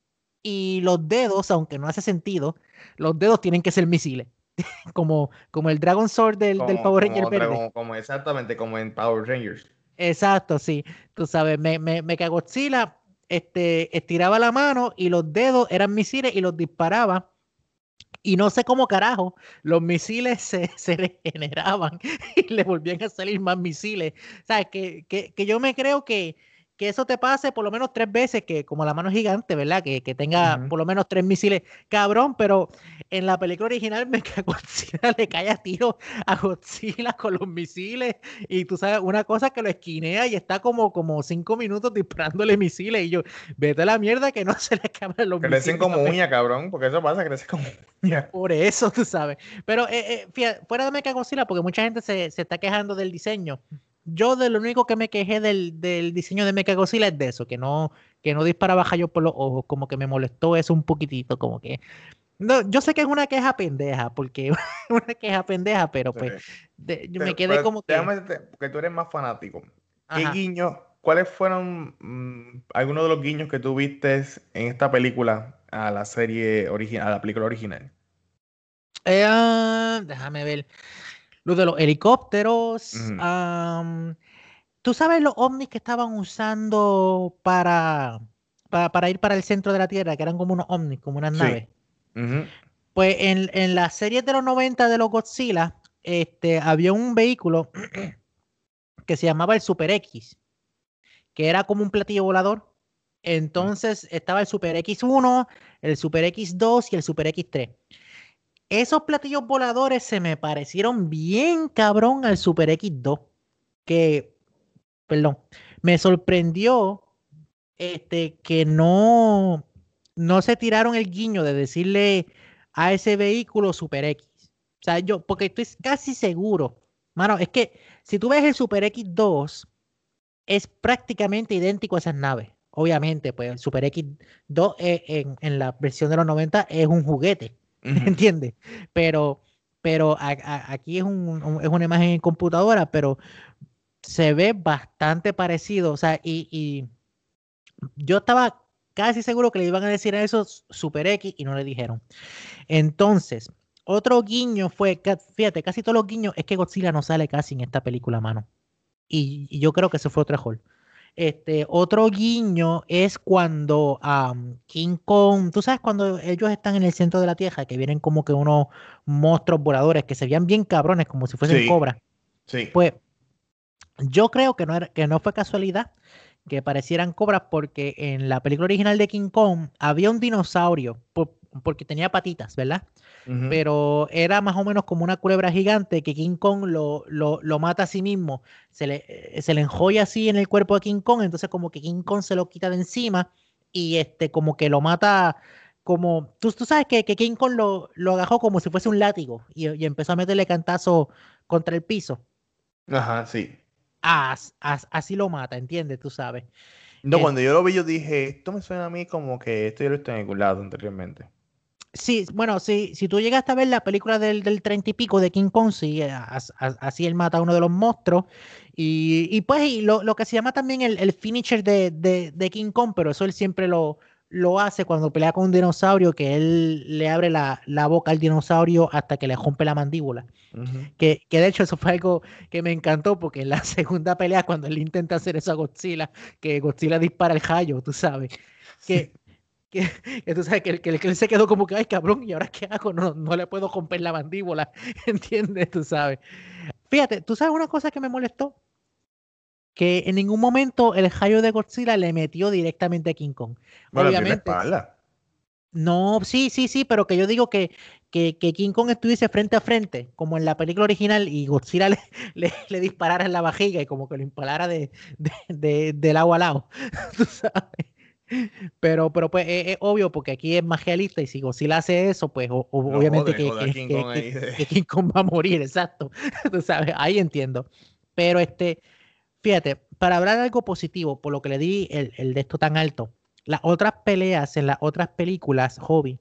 y los dedos, aunque no hace sentido, los dedos tienen que ser misiles. como, como el Dragon Sword del, del Power Ranger verde. Como, exactamente como en Power Rangers. Exacto, sí. Tú sabes, me, me, me Godzilla este, estiraba la mano y los dedos eran misiles y los disparaba. Y no sé cómo carajo, los misiles se, se regeneraban y le volvían a salir más misiles. O sea, que, que, que yo me creo que, que eso te pase por lo menos tres veces, que como la mano gigante, ¿verdad? Que, que tenga por lo menos tres misiles, cabrón, pero en la película original me Godzilla le cae a tiro a Godzilla con los misiles y tú sabes, una cosa que lo esquinea y está como, como cinco minutos disparándole misiles y yo, vete a la mierda que no se le acaban los crecen misiles. Crecen como uña, cabrón, porque eso pasa, crecen como uña. Por eso, tú sabes. Pero eh, eh, fíjate, fuera de Mecha Godzilla, porque mucha gente se, se está quejando del diseño yo de lo único que me quejé del, diseño de Mechagodzilla es de eso, que no, que no disparaba yo por los ojos, como que me molestó eso un poquitito, como que... No, yo sé que es una queja pendeja, porque una queja pendeja, pero pues yo me quedé como que... porque tú eres más fanático. ¿Qué guiños, cuáles fueron mm, algunos de los guiños que tú viste en esta película a la serie original, a la película original? Eh, ah, déjame ver. Lo de los helicópteros. ¿Tú sabes los ovnis que estaban usando para, para, ir para el centro de la Tierra? Que eran como unos ovnis, como unas naves. Pues en, en las series de los 90 de los Godzilla, este, había un vehículo que se llamaba el Super X, que era como un platillo volador. Entonces estaba el Super X1, el Super X2 y el Super X3 esos platillos voladores se me parecieron bien cabrón al Super X2. Que, perdón, me sorprendió este, que no, no se tiraron el guiño de decirle a ese vehículo Super X. O sea, yo, porque estoy casi seguro. Mano, es que si tú ves el Super X2, es prácticamente idéntico a esas naves. Obviamente, pues el Super X2 eh, en, en la versión de los 90 es un juguete. ¿entiendes? Pero, pero aquí es, un, es una imagen en computadora, pero se ve bastante parecido, o sea, y, yo estaba casi seguro que le iban a decir a eso Super X y no le dijeron. Entonces, otro guiño fue, fíjate, casi todos los guiños es que Godzilla no sale casi en esta película, mano. Y, yo creo que ese fue otro error. Este, otro guiño es cuando King Kong, tú sabes cuando ellos están en el centro de la Tierra, que vienen como que unos monstruos voladores que se veían bien cabrones, como si fuesen cobras. Sí. Pues yo creo que no, era, que no fue casualidad que parecieran cobras porque en la película original de King Kong había un dinosaurio, porque tenía patitas, ¿verdad? pero era más o menos como una culebra gigante que King Kong lo, lo, mata a sí mismo, se le, eh, se le enjoya así en el cuerpo de King Kong, entonces como que King Kong se lo quita de encima y este como que lo mata como, tú, tú sabes que, que, King Kong lo, lo agajó como si fuese un látigo y, y empezó a meterle cantazo contra el piso. Ajá, sí. así lo mata, ¿entiendes? Tú sabes. No, cuando yo lo vi, yo dije, esto me suena a mí como que esto yo lo estoy en algún lado anteriormente. Sí, bueno, sí, si tú llegaste a ver la película del, del 30 y pico de King Kong, sí, así él mata a uno de los monstruos. Y, y pues lo, lo, que se llama también el, el finisher de, de, de, King Kong, pero eso él siempre lo, lo hace cuando pelea con un dinosaurio, que él le abre la, la boca al dinosaurio hasta que le rompe la mandíbula. que, que, de hecho eso fue algo que me encantó, porque en la segunda pelea, cuando él intenta hacer eso a Godzilla, que Godzilla dispara el rayo, tú sabes, que, que, tú sabes que, que, él se quedó como que, ay cabrón, ¿y ahora qué hago? No, no le puedo romper la mandíbula, ¿entiendes? Tú sabes. Fíjate, ¿tú sabes una cosa que me molestó? que en ningún momento el rayo de Godzilla le metió directamente a King Kong. Obviamente. No, sí, sí, sí, pero que yo digo que, que, King Kong estuviese frente a frente, como en la película original, y Godzilla le, le, disparara en la vajiga y como que lo impalara de, de, del agua al lado. ¿Tú sabes? Pero, pero pues es, obvio porque aquí es más realista y si Godzilla hace eso, pues obviamente que, que, King Kong va a morir, exacto. Tú sabes, ahí entiendo. Pero este, Fíjate, para hablar algo positivo, por lo que le di el, el de esto tan alto, las otras peleas en las otras películas, Hobby,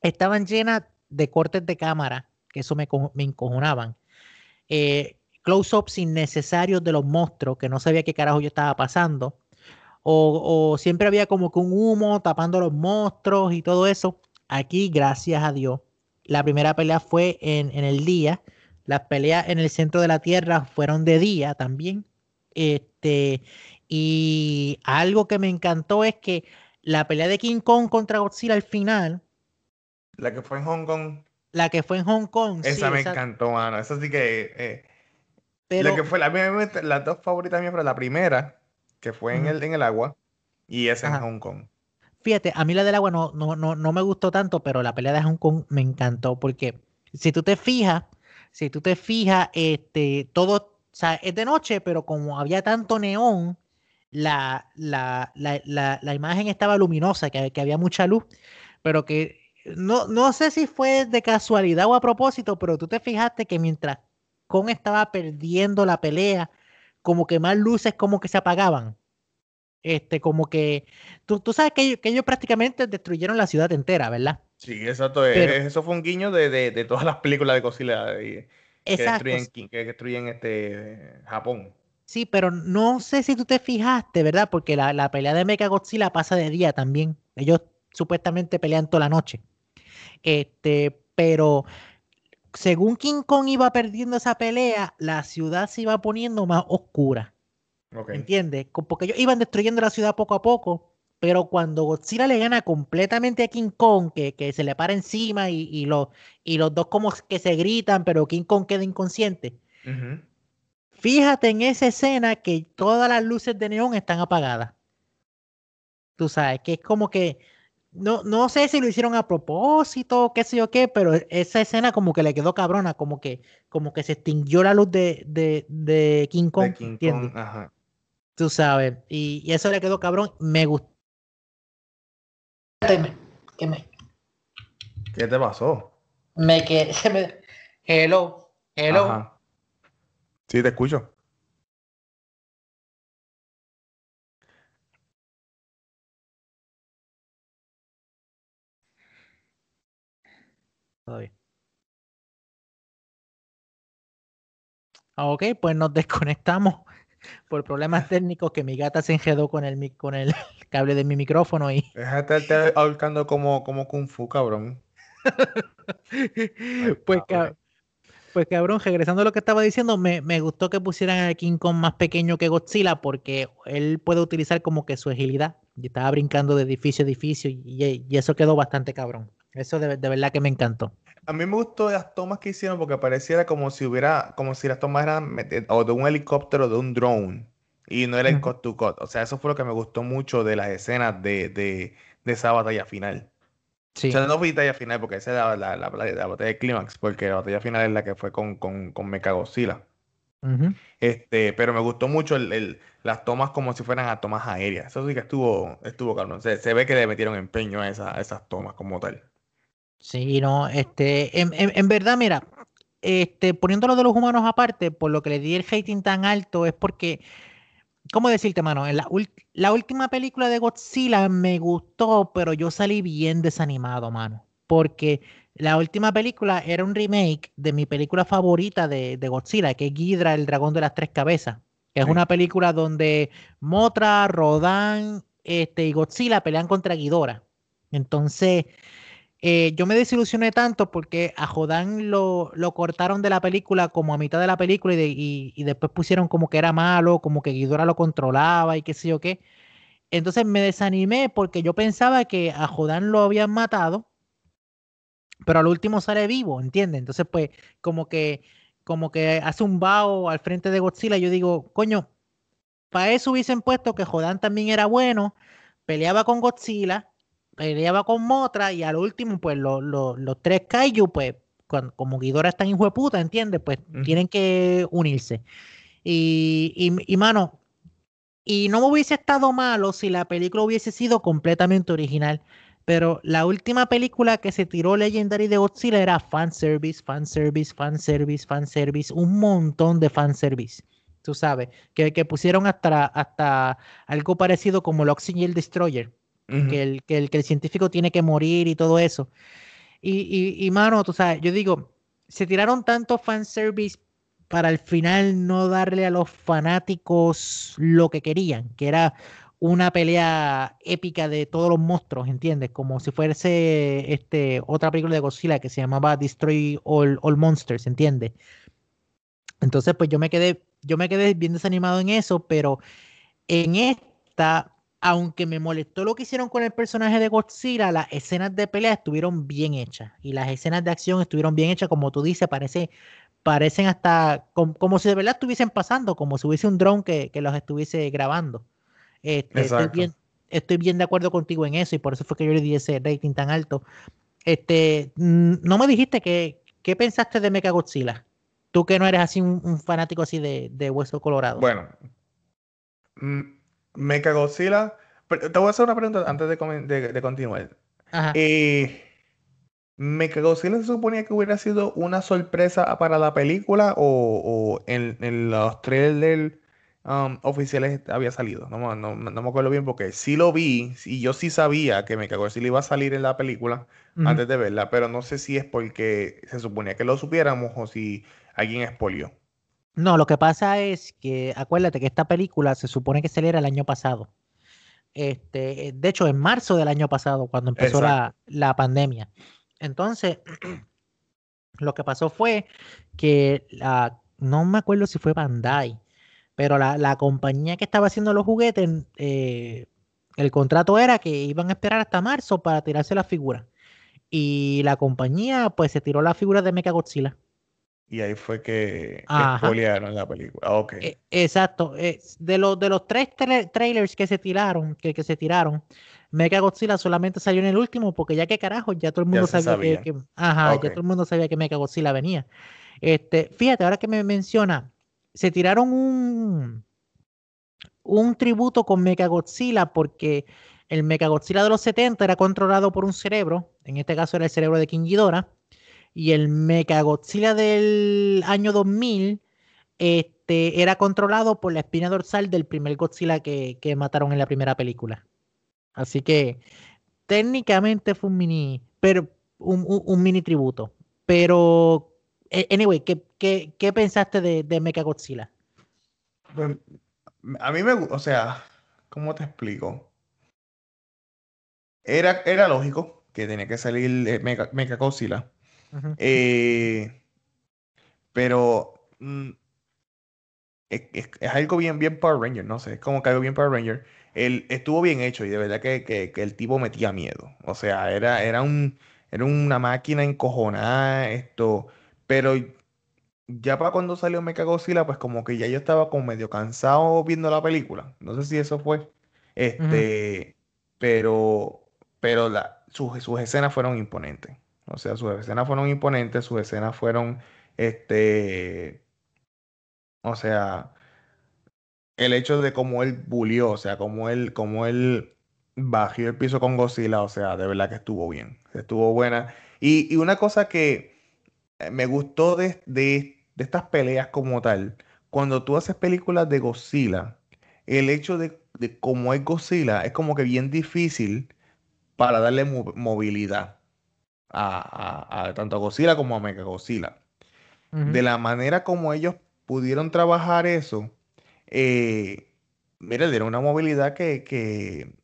estaban llenas de cortes de cámara, que eso me, me encojonaban. Eh, close-ups innecesarios de los monstruos, que no sabía qué carajo yo estaba pasando. O, o, siempre había como que un humo tapando los monstruos y todo eso. Aquí, gracias a Dios, la primera pelea fue en, en el día las peleas en el centro de la Tierra fueron de día también. Este, y algo que me encantó es que la pelea de King Kong contra Godzilla al final. La que fue en Hong Kong. La que fue en Hong Kong. Esa me encantó, mano. Esa sí que. Eh, pero, la que fue la, las dos favoritas mías la primera, que fue en, el, en el agua, y esa en Hong Kong. Fíjate, a mí la del agua no, no, no, no me gustó tanto, pero la pelea de Hong Kong me encantó, porque si tú te fijas, si tú te fijas, este, todo, o sea, es de noche, pero como había tanto neón, la, la, la, la imagen estaba luminosa, que, que, había mucha luz, pero que no, no sé si fue de casualidad o a propósito, pero tú te fijaste que mientras Kong estaba perdiendo la pelea, como que más luces como que se apagaban. Este, como que tú, tú sabes que que ellos prácticamente destruyeron la ciudad entera, ¿verdad? Sí, exacto. eso fue un guiño de, de, todas las películas de Godzilla que, destruyen, que destruyen este Japón. Sí, pero no sé si tú te fijaste, ¿verdad? Porque la, la pelea de Mecha Godzilla pasa de día también. Ellos supuestamente pelean toda la noche. Este, pero según King Kong iba perdiendo esa pelea, la ciudad se iba poniendo más oscura. ¿Entiendes? Porque ellos iban destruyendo la ciudad poco a poco pero cuando Godzilla le gana completamente a King Kong, que, que se le para encima y, y, los, y los dos como que se gritan, pero King Kong queda inconsciente. Fíjate en esa escena que todas las luces de neón están apagadas. Tú sabes, que es como que, no, no sé si lo hicieron a propósito, qué sé yo qué, pero esa escena como que le quedó cabrona, como que, como que se extinguió la luz de, de, de King Kong. De King Kong ajá. Tú sabes, y, y, eso le quedó cabrón. Me gustó ¿Qué, me... ¿Qué te pasó? Me quedé. Me... Hello. Hello. Sí, te escucho. Todo bien. Ok, pues nos desconectamos por problemas técnicos que mi gata se enjedó con el, con el cable de mi micrófono y... Déjate estar ahorcando como, como Kung Fu, cabrón. pues, pues cabrón, regresando a lo que estaba diciendo, me, me, gustó que pusieran a King Kong más pequeño que Godzilla porque él puede utilizar como que su agilidad. Y estaba brincando de edificio a edificio y, y eso quedó bastante cabrón. Eso de, de verdad que me encantó. A mí me gustó las tomas que hicieron porque pareciera como si hubiera, como si las tomas eran o de un helicóptero o de un drone y no era el cut to cut. O sea, eso fue lo que me gustó mucho de las escenas de, de, de esa batalla final. Sí. O sea, no fue batalla final porque esa era la, la, la, batalla de clímax, porque la batalla final es la que fue con, con, con Mechagodzilla. este, pero me gustó mucho el, el, las tomas como si fueran a tomas aéreas. Eso sí que estuvo, estuvo cabrón. Se, se ve que le metieron empeño a, esa, a esas tomas como tal. Sí, no, este, en, en, verdad, mira, este, poniéndolo de los humanos aparte, por lo que le di el hating tan alto es porque, ¿cómo decirte, mano? En la, la última película de Godzilla me gustó, pero yo salí bien desanimado, mano. Porque la última película era un remake de mi película favorita de, de Godzilla, que es Ghidra, el dragón de las tres cabezas. Es una película donde Motra, Rodan este, y Godzilla pelean contra Ghidorah. Entonces, eh, yo me desilusioné tanto porque a Jodan lo, lo, cortaron de la película como a mitad de la película y, y, después pusieron como que era malo, como que Ghidorah lo controlaba y qué sé yo qué. Entonces me desanimé porque yo pensaba que a Jodan lo habían matado, pero al último sale vivo, ¿entiendes? Entonces, pues, como que como que hace un bao al frente de Godzilla, yo digo, coño, para eso hubiesen puesto que Jodan también era bueno, peleaba con Godzilla, peleaba con Motra y al último, pues los tres Kaiju, pues como Ghidorah están hijo de puta, ¿entiendes? Pues tienen que unirse. Y, y, y, mano, y no me hubiese estado malo si la película hubiese sido completamente original. Pero la última película que se tiró Legendary de Godzilla era fanservice, fanservice, fanservice, fanservice, un montón de fanservice. Tú sabes, que, que pusieron hasta, hasta algo parecido como el Oxygen Destroyer, que, el, que, el, que el científico tiene que morir y todo eso. Y, y, y mano, tú sabes, yo digo, se tiraron tanto fanservice para al final no darle a los fanáticos lo que querían, que era una pelea épica de todos los monstruos, ¿entiendes? Como si fuese este, otra película de Godzilla que se llamaba Destroy All, Monsters, ¿entiendes? Entonces, pues yo me quedé, yo me quedé bien desanimado en eso, pero en esta, aunque me molestó lo que hicieron con el personaje de Godzilla, las escenas de pelea estuvieron bien hechas y las escenas de acción estuvieron bien hechas, como tú dices, parece, parecen hasta como, si de verdad estuviesen pasando, como si hubiese un dron que, que los estuviese grabando. Este, estoy, bien, estoy bien de acuerdo contigo en eso y por eso fue que yo le di ese rating tan alto. Este, no me dijiste que, ¿qué pensaste de Mecha Godzilla? Tú que no eres así un, fanático así de, de, Hueso Colorado. Bueno, Mecha Godzilla. Te voy a hacer una pregunta antes de, de, continuar. Ajá. Eh, ¿Mecha Godzilla se suponía que hubiera sido una sorpresa para la película o, o en, en, los trailers Um, oficiales había salido. No, no, no, me acuerdo bien porque sí lo vi y yo sí sabía que me cagó si le iba a salir en la película antes de verla, pero no sé si es porque se suponía que lo supiéramos o si alguien expolió. No, lo que pasa es que acuérdate que esta película se supone que saliera el año pasado. Este, de hecho, en marzo del año pasado, cuando empezó la, la, pandemia. Entonces, lo que pasó fue que la, no me acuerdo si fue Bandai pero la, la compañía que estaba haciendo los juguetes, eh, el contrato era que iban a esperar hasta marzo para tirarse la figura. Y la compañía, pues, se tiró la figura de Mecha Godzilla. Y ahí fue que expoliaron la película. Ah, okay. E, exacto. Eh, de, los, de los tres trailers que se tiraron, que, que se tiraron, Mecha Godzilla solamente salió en el último, porque ya que carajo, ya todo el mundo sabía, Que, ajá, ya todo el mundo sabía que Mecha Godzilla venía. Este, fíjate, ahora que me menciona, se tiraron un, un tributo con Mechagodzilla porque el Mechagodzilla de los 70 era controlado por un cerebro, en este caso era el cerebro de King Ghidorah, y el Mechagodzilla del año 2000 este, era controlado por la espina dorsal del primer Godzilla que, que mataron en la primera película. Así que técnicamente fue un mini, pero un, un mini tributo. Pero eh, anyway, ¿qué, qué, qué pensaste de, de Mechagodzilla? Pues, a mí me gusta, o sea, ¿cómo te explico? Era, era lógico que tenía que salir eh, eh, pero mm, es, algo bien, bien Power Ranger, no sé, es como que algo bien Power Ranger. Él estuvo bien hecho y de verdad que, que, que el tipo metía miedo. O sea, era, era, un, era una máquina encojonada, esto. Pero ya para cuando salió Mechagodzilla, pues como que ya yo estaba como medio cansado viendo la película. No sé si eso fue. Este, pero, pero la, sus, sus escenas fueron imponentes. O sea, sus escenas fueron imponentes, sus escenas fueron, este, o sea, el hecho de cómo él bulió, o sea, cómo él, cómo él bajó el piso con Godzilla, o sea, de verdad que estuvo bien, estuvo buena. Y, y una cosa que, eh, me gustó de, de, de estas peleas como tal. Cuando tú haces películas de Godzilla, el hecho de, de cómo es Godzilla es como que bien difícil para darle movilidad a, tanto a Godzilla como a Mega Godzilla. De la manera como ellos pudieron trabajar eso, eh, mira, le dieron una movilidad que, que,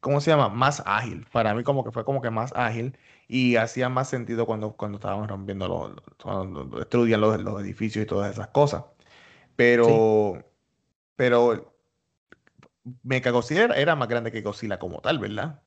¿cómo se llama? Más ágil. Para mí como que fue como que más ágil y hacía más sentido cuando, cuando estaban rompiendo los, cuando destruían los, los edificios y todas esas cosas. Pero, pero Mecha Godzilla era, más grande que Godzilla como tal, ¿verdad?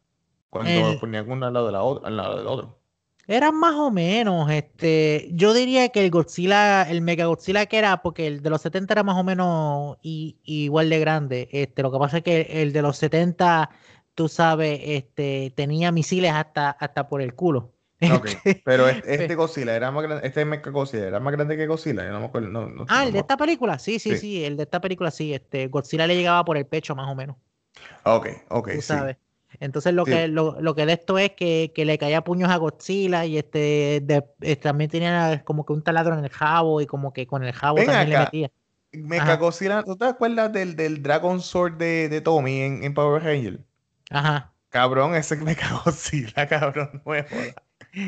Cuando ponían uno al lado, de la al lado del otro. Eran más o menos, este, yo diría que el Godzilla, el Mega Godzilla que era, porque el de los 70 era más o menos igual de grande, este, lo que pasa es que el de los 70, tú sabes, este, tenía misiles hasta, hasta por el culo. Este, pero este, Godzilla era más grande, este Mega Godzilla era más grande que Godzilla, ah, el de esta película, sí, sí, sí, el de esta película, sí, este, Godzilla le llegaba por el pecho más o menos. Ok, ok, tú sabes. Entonces lo que lo, lo, que de esto es que, que, le caía puños a Godzilla y este, eh, también tenía como que un taladro en el jabo y como que con el jabo también le metía. Mecha Godzilla, ¿tú te acuerdas del, del Dragon Sword de, de Tommy en, en, Power Ranger? Ajá. Cabrón, ese Mecha Godzilla, cabrón, nuevo.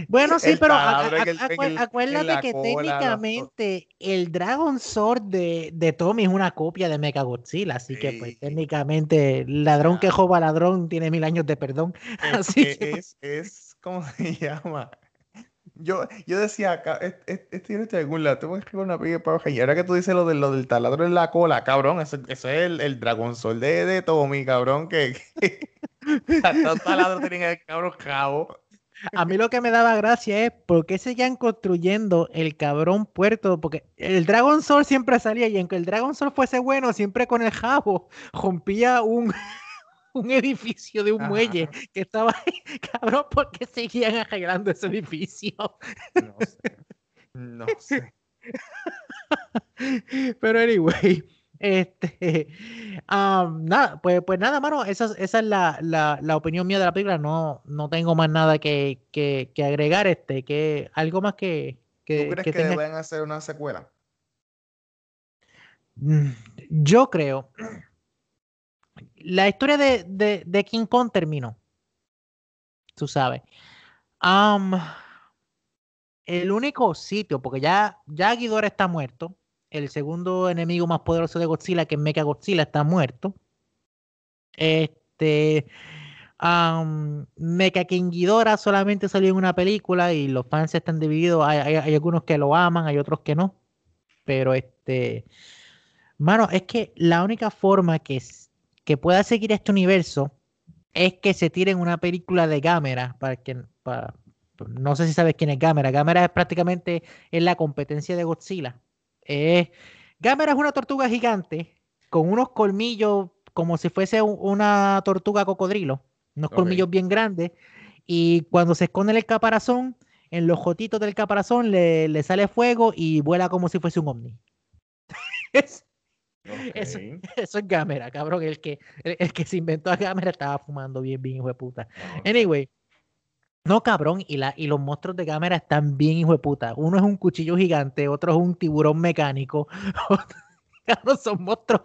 Bueno, sí, pero acuérdate que técnicamente el Dragon Sword de, de, Tommy es una copia de Mecha Godzilla, así que pues técnicamente ladrón que joba ladrón tiene mil años de perdón. Así es, que... es, es, ¿cómo se llama? Yo, yo decía acá, este no está en algún lado, tengo que escribir una película para y ahora que tú dices lo, de, lo del taladro en la cola, cabrón, ese, es el, el Dragon Sword de, de Tommy, cabrón, que, que tantos taladros tienen el cabrón cabo. A mí lo que me daba gracia es por qué seguían construyendo el cabrón puerto, porque el Dragon Sol siempre salía y aunque el Dragon Sol fuese bueno, siempre con el jabo rompía un, un edificio de un muelle que estaba ahí, cabrón, ¿por qué seguían arreglando ese edificio? No sé. No sé. Pero anyway, este, nada, pues, pues nada, mano, esa, esa es la, la, la, opinión mía de la película. No, no tengo más nada que, que, que agregar, este, que algo más que. que ¿Tú crees que, deben hacer una secuela? Mm, yo creo. La historia de, de, de King Kong terminó. Tú sabes. el único sitio, porque ya, ya Ghidorah está muerto el segundo enemigo más poderoso de Godzilla, que es Mecha Godzilla, está muerto. Este. Um, Mecha King solamente salió en una película y los fans están divididos. Hay, algunos que lo aman, hay otros que no. Pero este. Mano, es que la única forma que, que pueda seguir este universo es que se tiren una película de Gamera para que. No sé si sabes quién es Gamera. Gamera es prácticamente es la competencia de Godzilla eh, Gamera es una tortuga gigante con unos colmillos como si fuese una tortuga cocodrilo, unos colmillos bien grandes. Y cuando se esconde en el caparazón, en los jotitos del caparazón le, sale fuego y vuela como si fuese un ovni. eso, es Gamera, cabrón. El que, el, que se inventó a Gamera estaba fumando bien, bien, hijo de puta. Anyway, no, cabrón, y, la, y los monstruos de cámara están bien hijo de puta. Uno es un cuchillo gigante, otro es un tiburón mecánico. son monstruos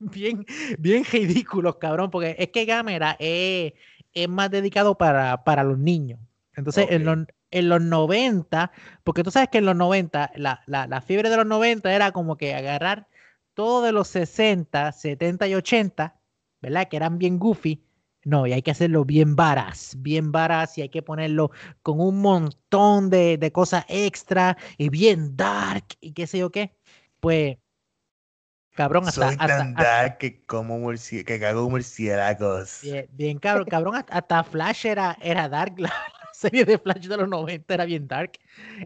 bien, bien, ridículos, cabrón, porque es que Gamera es, es más dedicado para, para los niños. Entonces, en, los, en los 90, porque tú sabes que en los 90, la, la, la fiebre de los 90 era como que agarrar todo de los 60, 70 y 80, ¿verdad? Que eran bien goofy no, y hay que hacerlo bien varas, bien varas, y hay que ponerlo con un montón de, de cosas extra y bien dark y qué sé yo qué. Pues, cabrón, hasta. Soy tan dark que como que cago murciélagos. Bien, bien cabrón, cabrón, hasta, Flash era, era dark, la, serie de Flash de los 90 era bien dark.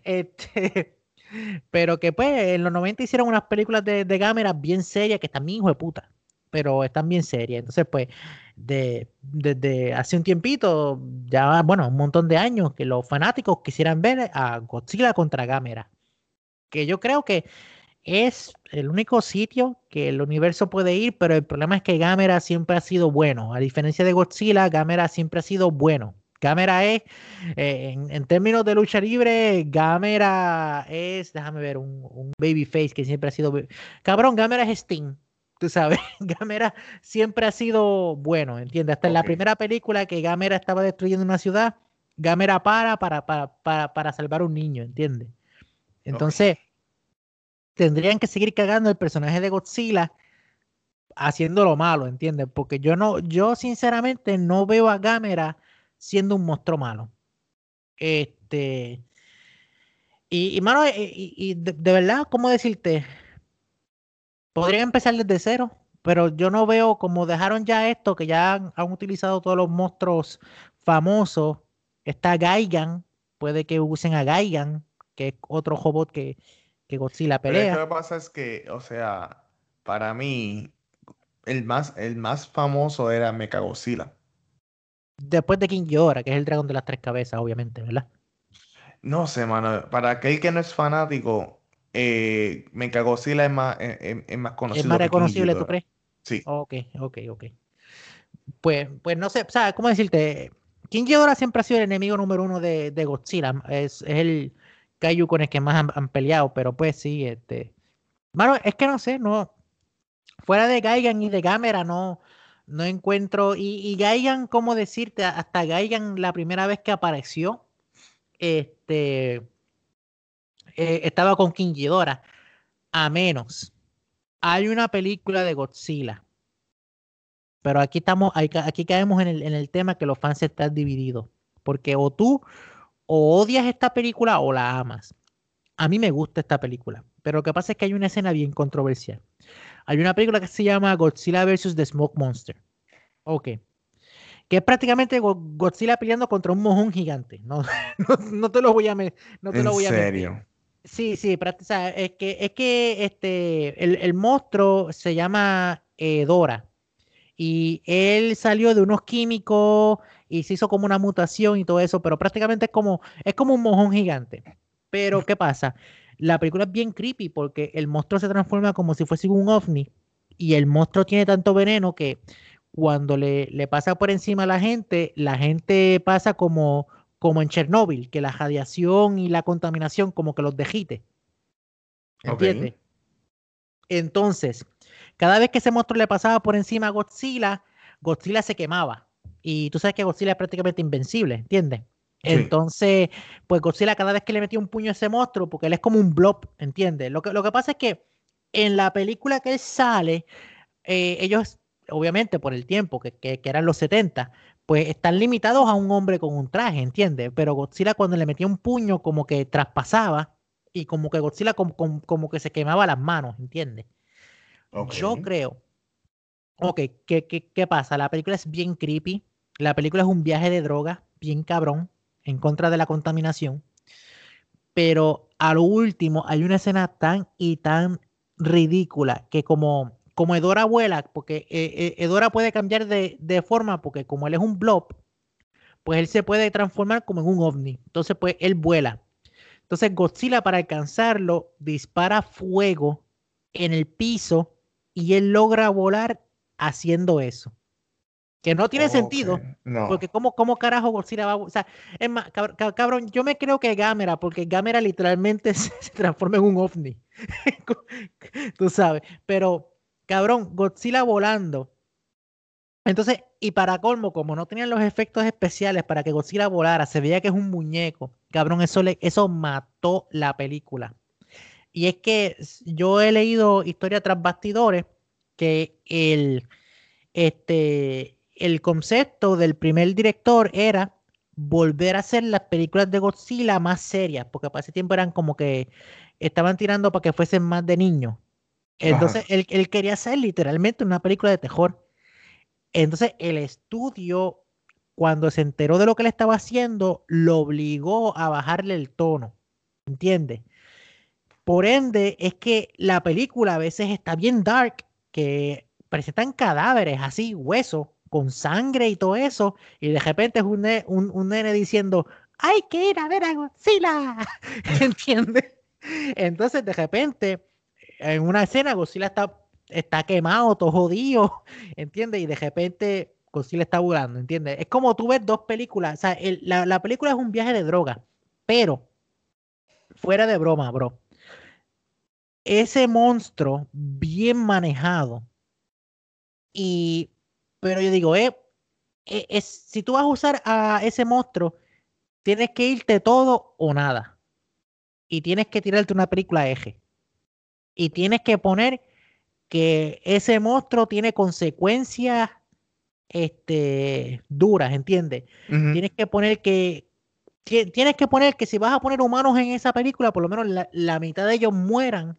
Este. Pero que pues en los 90 hicieron unas películas de, de cámaras bien serias que están bien hijo de puta. Pero están bien serias. Entonces, pues, de, desde hace un tiempito, ya bueno, un montón de años, que los fanáticos quisieran ver a Godzilla contra Gamera. Que yo creo que es el único sitio que el universo puede ir, pero el problema es que Gamera siempre ha sido bueno. A diferencia de Godzilla, Gamera siempre ha sido bueno. Gamera es, eh, en, términos de lucha libre, Gamera es, déjame ver, un, un babyface que siempre ha sido... Cabrón, Gamera es Sting. Tú sabes, Gamera siempre ha sido bueno, ¿entiendes? Hasta en la primera película que Gamera estaba destruyendo una ciudad, Gamera para para, para, para, salvar a un niño, ¿entiendes? Entonces, tendrían que seguir cagando el personaje de Godzilla haciendo lo malo, ¿entiendes? Porque yo no, yo sinceramente no veo a Gamera siendo un monstruo malo. Este. Y, y mano, y, de, verdad, ¿cómo decirte? Podrían empezar desde cero, pero yo no veo como dejaron ya esto, que ya han, utilizado todos los monstruos famosos. Está Gaigan, puede que usen a Gaigan, que es otro robot que, que Godzilla pelea. lo que pasa es que, o sea, para mí, el más, el más famoso era Mechagodzilla. Después de King Ghidorah, que es el dragón de las tres cabezas, obviamente, ¿verdad? No sé, mano. Para aquel que no es fanático, eh, Mechagodzilla es más, eh, eh, es, más conocido. Es más reconocible, ¿tú crees? Sí. Ok, ok, ok. Pues, pues no sé, o sea, ¿cómo decirte? King Ghidorah siempre ha sido el enemigo número uno de, de Godzilla. Es, es, el Kaiju con el que más han, han, peleado, pero pues sí, este. Mano, es que no sé, no fuera de Gaigan y de Gamera no, no encuentro. Y, y Gaigan, ¿cómo decirte? Hasta Gaigan, la primera vez que apareció, este, eh, estaba con King Ghidorah. A menos. Hay una película de Godzilla. Pero aquí estamos, aquí caemos en el, en el tema que los fans están divididos. Porque o tú o odias esta película o la amas. A mí me gusta esta película. Pero lo que pasa es que hay una escena bien controversial. Hay una película que se llama Godzilla vs. The Smoke Monster. Ok. Que es prácticamente Godzilla peleando contra un mojón gigante. No, no, te lo voy a, no te ¿En lo voy a serio? Sí, sí, es que, es que este, el, el monstruo se llama eh, Dora. Y él salió de unos químicos y se hizo como una mutación y todo eso, pero prácticamente es como, es como un mojón gigante. Pero, ¿qué pasa? La película es bien creepy porque el monstruo se transforma como si fuese un ovni y el monstruo tiene tanto veneno que cuando le, le pasa por encima a la gente, la gente pasa como, como en Chernóbil, que la radiación y la contaminación como que los dejite. ¿Entiendes? Entonces, cada vez que ese monstruo le pasaba por encima a Godzilla, Godzilla se quemaba. Y tú sabes que Godzilla es prácticamente invencible, ¿entiendes? Entonces, pues Godzilla cada vez que le metía un puño a ese monstruo, porque él es como un blob, ¿entiendes? Lo que, lo que pasa es que en la película que él sale, eh, ellos, obviamente por el tiempo, que, que, eran los 70, pues están limitados a un hombre con un traje, ¿entiendes? Pero Godzilla cuando le metía un puño como que traspasaba y como que Godzilla como, como, que se quemaba las manos, ¿entiendes? Yo creo. Ok, ¿qué, ¿qué, qué pasa? La película es bien creepy. La película es un viaje de droga bien cabrón en contra de la contaminación. Pero a lo último hay una escena tan y tan ridícula que como, como Edora vuela, porque eh, eh, Edora puede cambiar de, de, forma, porque como él es un blob, pues él se puede transformar como en un ovni. Entonces, pues él vuela. Entonces Godzilla para alcanzarlo dispara fuego en el piso y él logra volar haciendo eso. Que no tiene sentido. Porque ¿cómo, ¿cómo carajo Godzilla va a... O sea, es más, cabrón, yo me creo que Gamera, porque Gamera literalmente se, transforma en un ovni. Tú sabes. Pero, cabrón, Godzilla volando. Entonces, y para colmo, como no tenían los efectos especiales para que Godzilla volara, se veía que es un muñeco. Cabrón, eso, eso mató la película. Y es que yo he leído historia tras bastidores que el, este, el concepto del primer director era volver a hacer las películas de Godzilla más serias, porque para ese tiempo eran como que estaban tirando para que fuesen más de niños. Entonces, él, quería hacer literalmente una película de terror. Entonces, el estudio, cuando se enteró de lo que le estaba haciendo, lo obligó a bajarle el tono. ¿Entiendes? Por ende, es que la película a veces está bien dark, que presentan cadáveres así, huesos, con sangre y todo eso, y de repente es un, un, nene diciendo, hay que ir a ver a Godzilla, ¿entiendes? Entonces de repente, en una escena, Godzilla está, está quemado, todo jodido, ¿entiendes? Y de repente Godzilla está volando, ¿entiendes? Es como tú ves dos películas, o sea, la, la película es un viaje de droga, pero fuera de broma, bro. Ese monstruo bien manejado y, pero yo digo, eh, eh, es, si tú vas a usar a ese monstruo, tienes que irte todo o nada. Y tienes que tirarte una película eje. Y tienes que poner que ese monstruo tiene consecuencias este, duras, ¿entiendes? Tienes que poner que tienes que poner que si vas a poner humanos en esa película, por lo menos la, la mitad de ellos mueran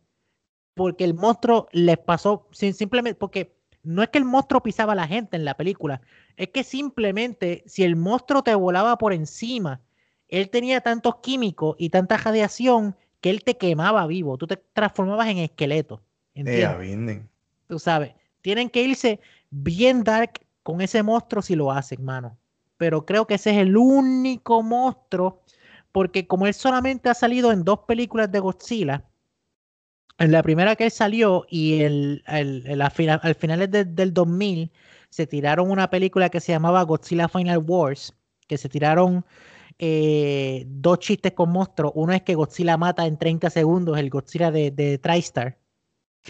porque el monstruo les pasó simplemente porque no es que el monstruo pisaba a la gente en la película, es que simplemente si el monstruo te volaba por encima, él tenía tantos químicos y tanta radiación que él te quemaba vivo, tú te transformabas en esqueleto. ¿entiendes? Tú sabes, tienen que irse bien dark con ese monstruo si lo hacen, mano. Pero creo que ese es el único monstruo, porque como él solamente ha salido en dos películas de Godzilla, en la primera que él salió y el, el, al final del 2000 se tiraron una película que se llamaba Godzilla Final Wars, que se tiraron eh, dos chistes con monstruos. Uno es que Godzilla mata en 30 segundos el Godzilla de, de TriStar.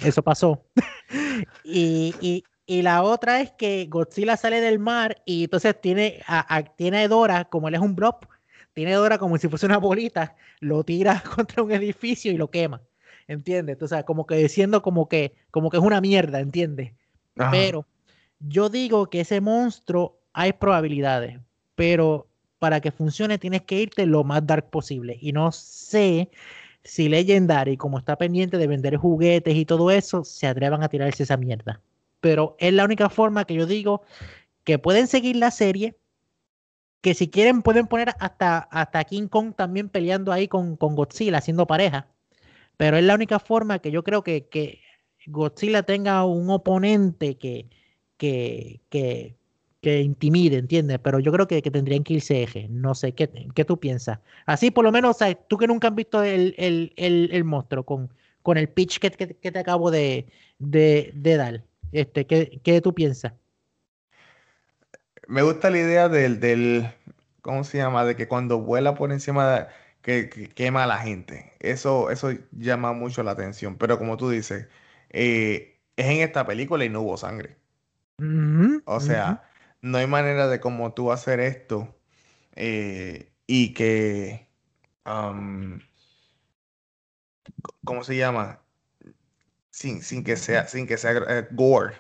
Eso pasó. y, y, y, la otra es que Godzilla sale del mar y entonces tiene a, tiene a Dora, como él es un prop, tiene a Dora como si fuese una bolita, lo tira contra un edificio y lo quema. ¿entiendes? O sea, como que diciendo como que, como que es una mierda, ¿entiendes? Pero yo digo que ese monstruo hay probabilidades, pero para que funcione tienes que irte lo más dark posible. Y no sé si Legendary, como está pendiente de vender juguetes y todo eso, se atrevan a tirarse esa mierda. Pero es la única forma que yo digo que pueden seguir la serie, que si quieren pueden poner hasta, hasta King Kong también peleando ahí con, con Godzilla, haciendo pareja. Pero es la única forma que yo creo que, que Godzilla tenga un oponente que, que, que, que intimide, ¿entiendes? Pero yo creo que, que, tendrían que irse eje. No sé, ¿qué, ¿qué tú piensas? Así por lo menos, o tú que nunca has visto el, el, el, el monstruo con, con el pitch que, que te acabo de, de, de, dar, este, ¿qué, ¿qué tú piensas? Me gusta la idea del, del, ¿cómo se llama? De que cuando vuela por encima de que, quema a la gente. Eso, eso llama mucho la atención. Pero como tú dices, eh, es en esta película y no hubo sangre. o sea, no hay manera de como tú hacer esto eh, y que... ¿Cómo se llama? Sin, sin, que sea, sin que sea eh, gore.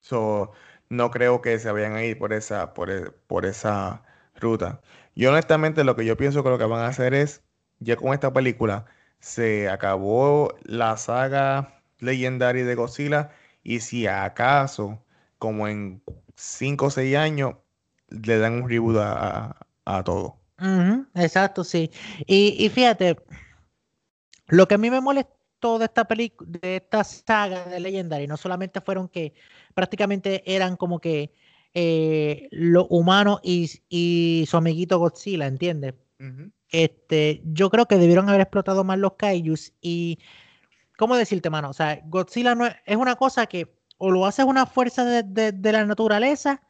So, no creo que se vayan a ir por esa, por, e, por esa ruta. Yo honestamente lo que yo pienso que lo que van a hacer es, ya con esta película, se acabó la saga legendaria de Godzilla y si acaso, como en 5 o 6 años, le dan un reboot a, todo. exacto, sí. Y, y, fíjate, lo que a mí me molestó de esta película, de esta saga de Legendary, no solamente fueron que prácticamente eran como que eh, los humanos y, su amiguito Godzilla, ¿entiendes? este, yo creo que debieron haber explotado más los kaijus y, ¿cómo decirte, mano? O sea, Godzilla no es, una cosa que o lo haces una fuerza de, la naturaleza,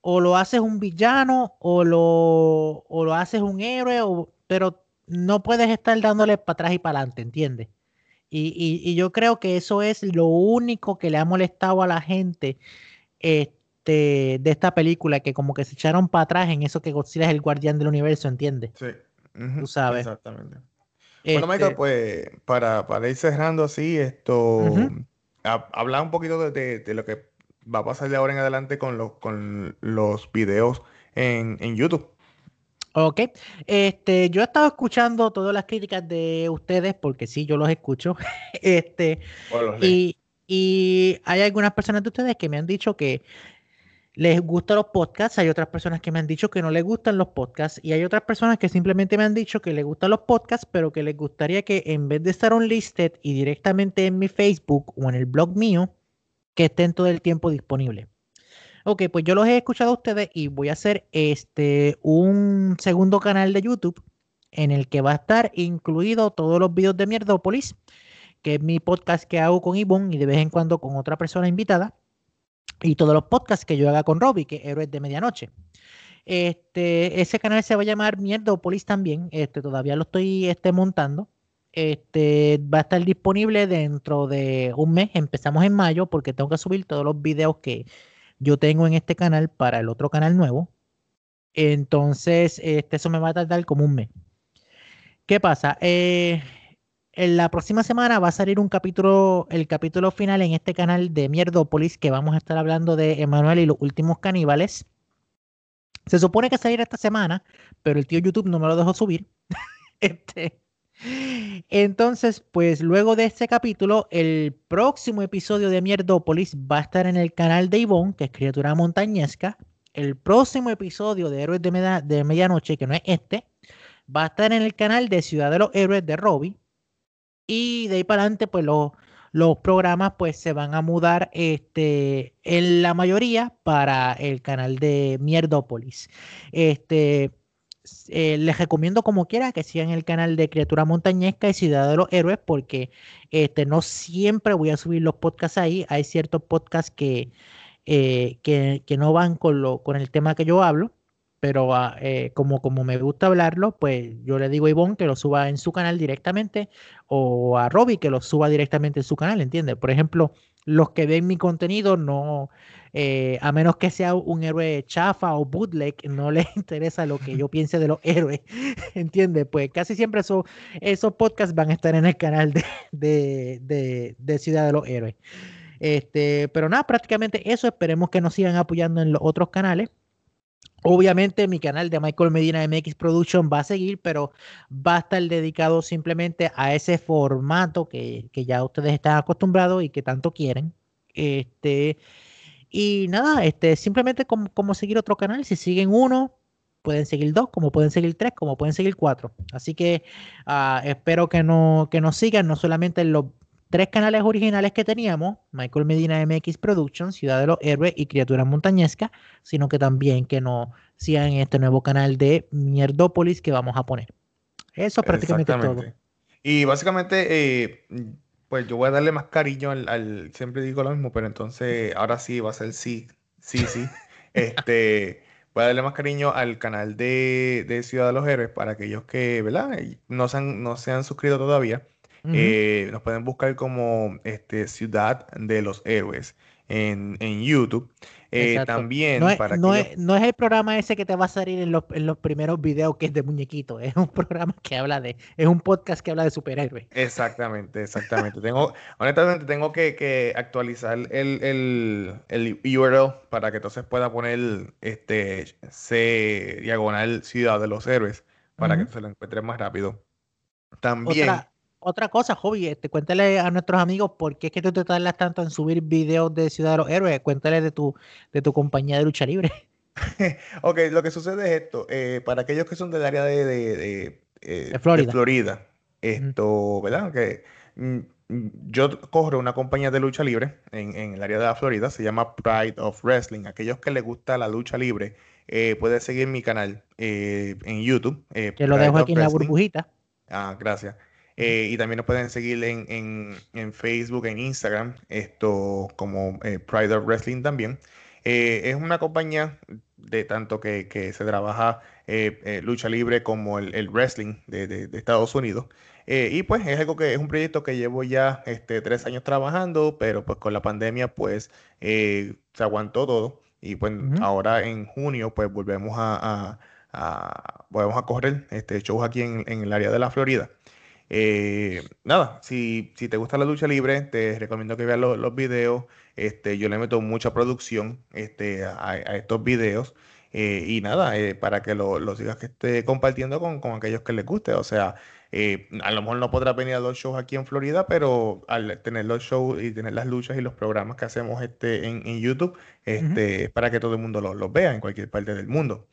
o lo haces un villano, o lo, o lo haces un héroe, o, pero no puedes estar dándole para atrás y para adelante, ¿entiendes? Y, y, y, yo creo que eso es lo único que le ha molestado a la gente. Este, de, esta película que como que se echaron para atrás en eso que Godzilla es el guardián del universo, ¿entiendes? Sí. Tú sabes. Exactamente. Bueno, Michael, este pues para, para, ir cerrando así, esto, hablar un poquito de, de, lo que va a pasar de ahora en adelante con, los con los videos en, en YouTube. Ok, este, yo he estado escuchando todas las críticas de ustedes porque sí, yo los escucho. este, y, y hay algunas personas de ustedes que me han dicho que les gustan los podcasts, hay otras personas que me han dicho que no les gustan los podcasts y hay otras personas que simplemente me han dicho que les gustan los podcasts, pero que les gustaría que en vez de estar un listed y directamente en mi Facebook o en el blog mío, que estén todo el tiempo disponibles. Ok, pues yo los he escuchado a ustedes y voy a hacer este un segundo canal de YouTube en el que va a estar incluido todos los videos de Mierdópolis, que es mi podcast que hago con Ivonne y de vez en cuando con otra persona invitada y todos los podcasts que yo haga con Robbie, que es Héroes de Medianoche. Este, ese canal se va a llamar Mierdopolis también. Este, todavía lo estoy este, montando. Este, va a estar disponible dentro de un mes. Empezamos en mayo porque tengo que subir todos los videos que yo tengo en este canal para el otro canal nuevo. Entonces, este, eso me va a tardar como un mes. ¿Qué pasa? Eh, en la próxima semana va a salir un capítulo, el capítulo final en este canal de Mierdópolis, que vamos a estar hablando de Emanuel y los últimos caníbales. Se supone que salir esta semana, pero el tío YouTube no me lo dejó subir. este, entonces, pues luego de este capítulo, el próximo episodio de Mierdópolis va a estar en el canal de Ivonne, que es criatura montañesca. El próximo episodio de Héroes de, de Medianoche, que no es este, va a estar en el canal de Ciudad de los Héroes de Robbie. Y de ahí para adelante, pues los, los programas pues se van a mudar este, en la mayoría para el canal de Mierdópolis. Este, eh, les recomiendo como quiera que sigan el canal de Criatura Montañesca y Ciudad de los Héroes porque este, no siempre voy a subir los podcasts ahí. Hay ciertos podcasts que, eh, que, que, no van con, lo, con el tema que yo hablo pero ah, eh, como, como me gusta hablarlo, pues yo le digo a Ivonne que lo suba en su canal directamente o a Robbie que lo suba directamente en su canal, ¿entiendes? Por ejemplo, los que ven mi contenido no, eh, a menos que sea un héroe chafa o bootleg, no les interesa lo que yo piense de los héroes, ¿entiendes? Pues casi siempre eso, esos podcasts van a estar en el canal de, de, de, Ciudad de los Héroes. Este, pero nada, prácticamente eso. Esperemos que nos sigan apoyando en los otros canales. Obviamente mi canal de Michael Medina MX Production va a seguir, pero va a estar dedicado simplemente a ese formato que, ya ustedes están acostumbrados y que tanto quieren. Este, y nada, este, simplemente como, seguir otro canal. Si siguen uno, pueden seguir dos, como pueden seguir tres, como pueden seguir cuatro. Así que ah, espero que, no, que nos sigan, no solamente en los tres canales originales que teníamos, Michael Medina MX Productions, Ciudad de los Héroes y Criaturas Montañescas, sino que también que nos sigan en este nuevo canal de Mierdópolis que vamos a poner. Eso es prácticamente todo. Y básicamente, eh, pues yo voy a darle más cariño al, siempre digo lo mismo, pero entonces ahora sí va a ser sí, sí, sí. este, voy a darle más cariño al canal de, Ciudad de los Héroes para aquellos que, ¿verdad? No se han, no se han suscrito todavía. Eh, nos pueden buscar como este, Ciudad de los Héroes en, YouTube. Eh, también no es, para no, es, no es el programa ese que te va a salir en los, en los primeros videos que es de muñequito, es un programa que habla de, es un podcast que habla de superhéroes. Exactamente, exactamente. tengo, honestamente tengo que, actualizar el, el, el, URL para que entonces pueda poner este C diagonal Ciudad de los Héroes para que se lo encuentre más rápido. También otra cosa, Hobby, este, cuéntale a nuestros amigos por qué es que tú te tardas tanto en subir videos de Ciudad de los Héroes. Cuéntale de tu, de tu compañía de lucha libre. ok, lo que sucede es esto. Eh, para aquellos que son del área de, de, eh, Florida. esto, ¿verdad? Que mm, yo corro una compañía de lucha libre en, en, el área de la Florida, se llama Pride of Wrestling. Aquellos que les gusta la lucha libre, eh, pueden seguir mi canal en YouTube. que lo dejo aquí en la burbujita. Ah, gracias. Eh, y también nos pueden seguir en, Facebook, en Instagram, esto como eh, Pride of Wrestling también. Eh, es una compañía de tanto que, se trabaja lucha libre como el, wrestling de, Estados Unidos. y pues es algo que es un proyecto que llevo ya este, tres años trabajando, pero pues con la pandemia pues se aguantó todo. Y pues ahora en junio pues volvemos a, volvemos a correr este, shows aquí en, en el área de la Florida. Eh, nada, si, si, te gusta la lucha libre, te recomiendo que veas los videos. Este, yo le meto mucha producción este, a, estos videos. Eh, y nada, eh, para que lo, lo, sigas que esté compartiendo con, con, aquellos que les guste. O sea, a lo mejor no podrás venir a los shows aquí en Florida, pero al tener los shows y tener las luchas y los programas que hacemos este, en, en YouTube, este, para que todo el mundo los vea en cualquier parte del mundo.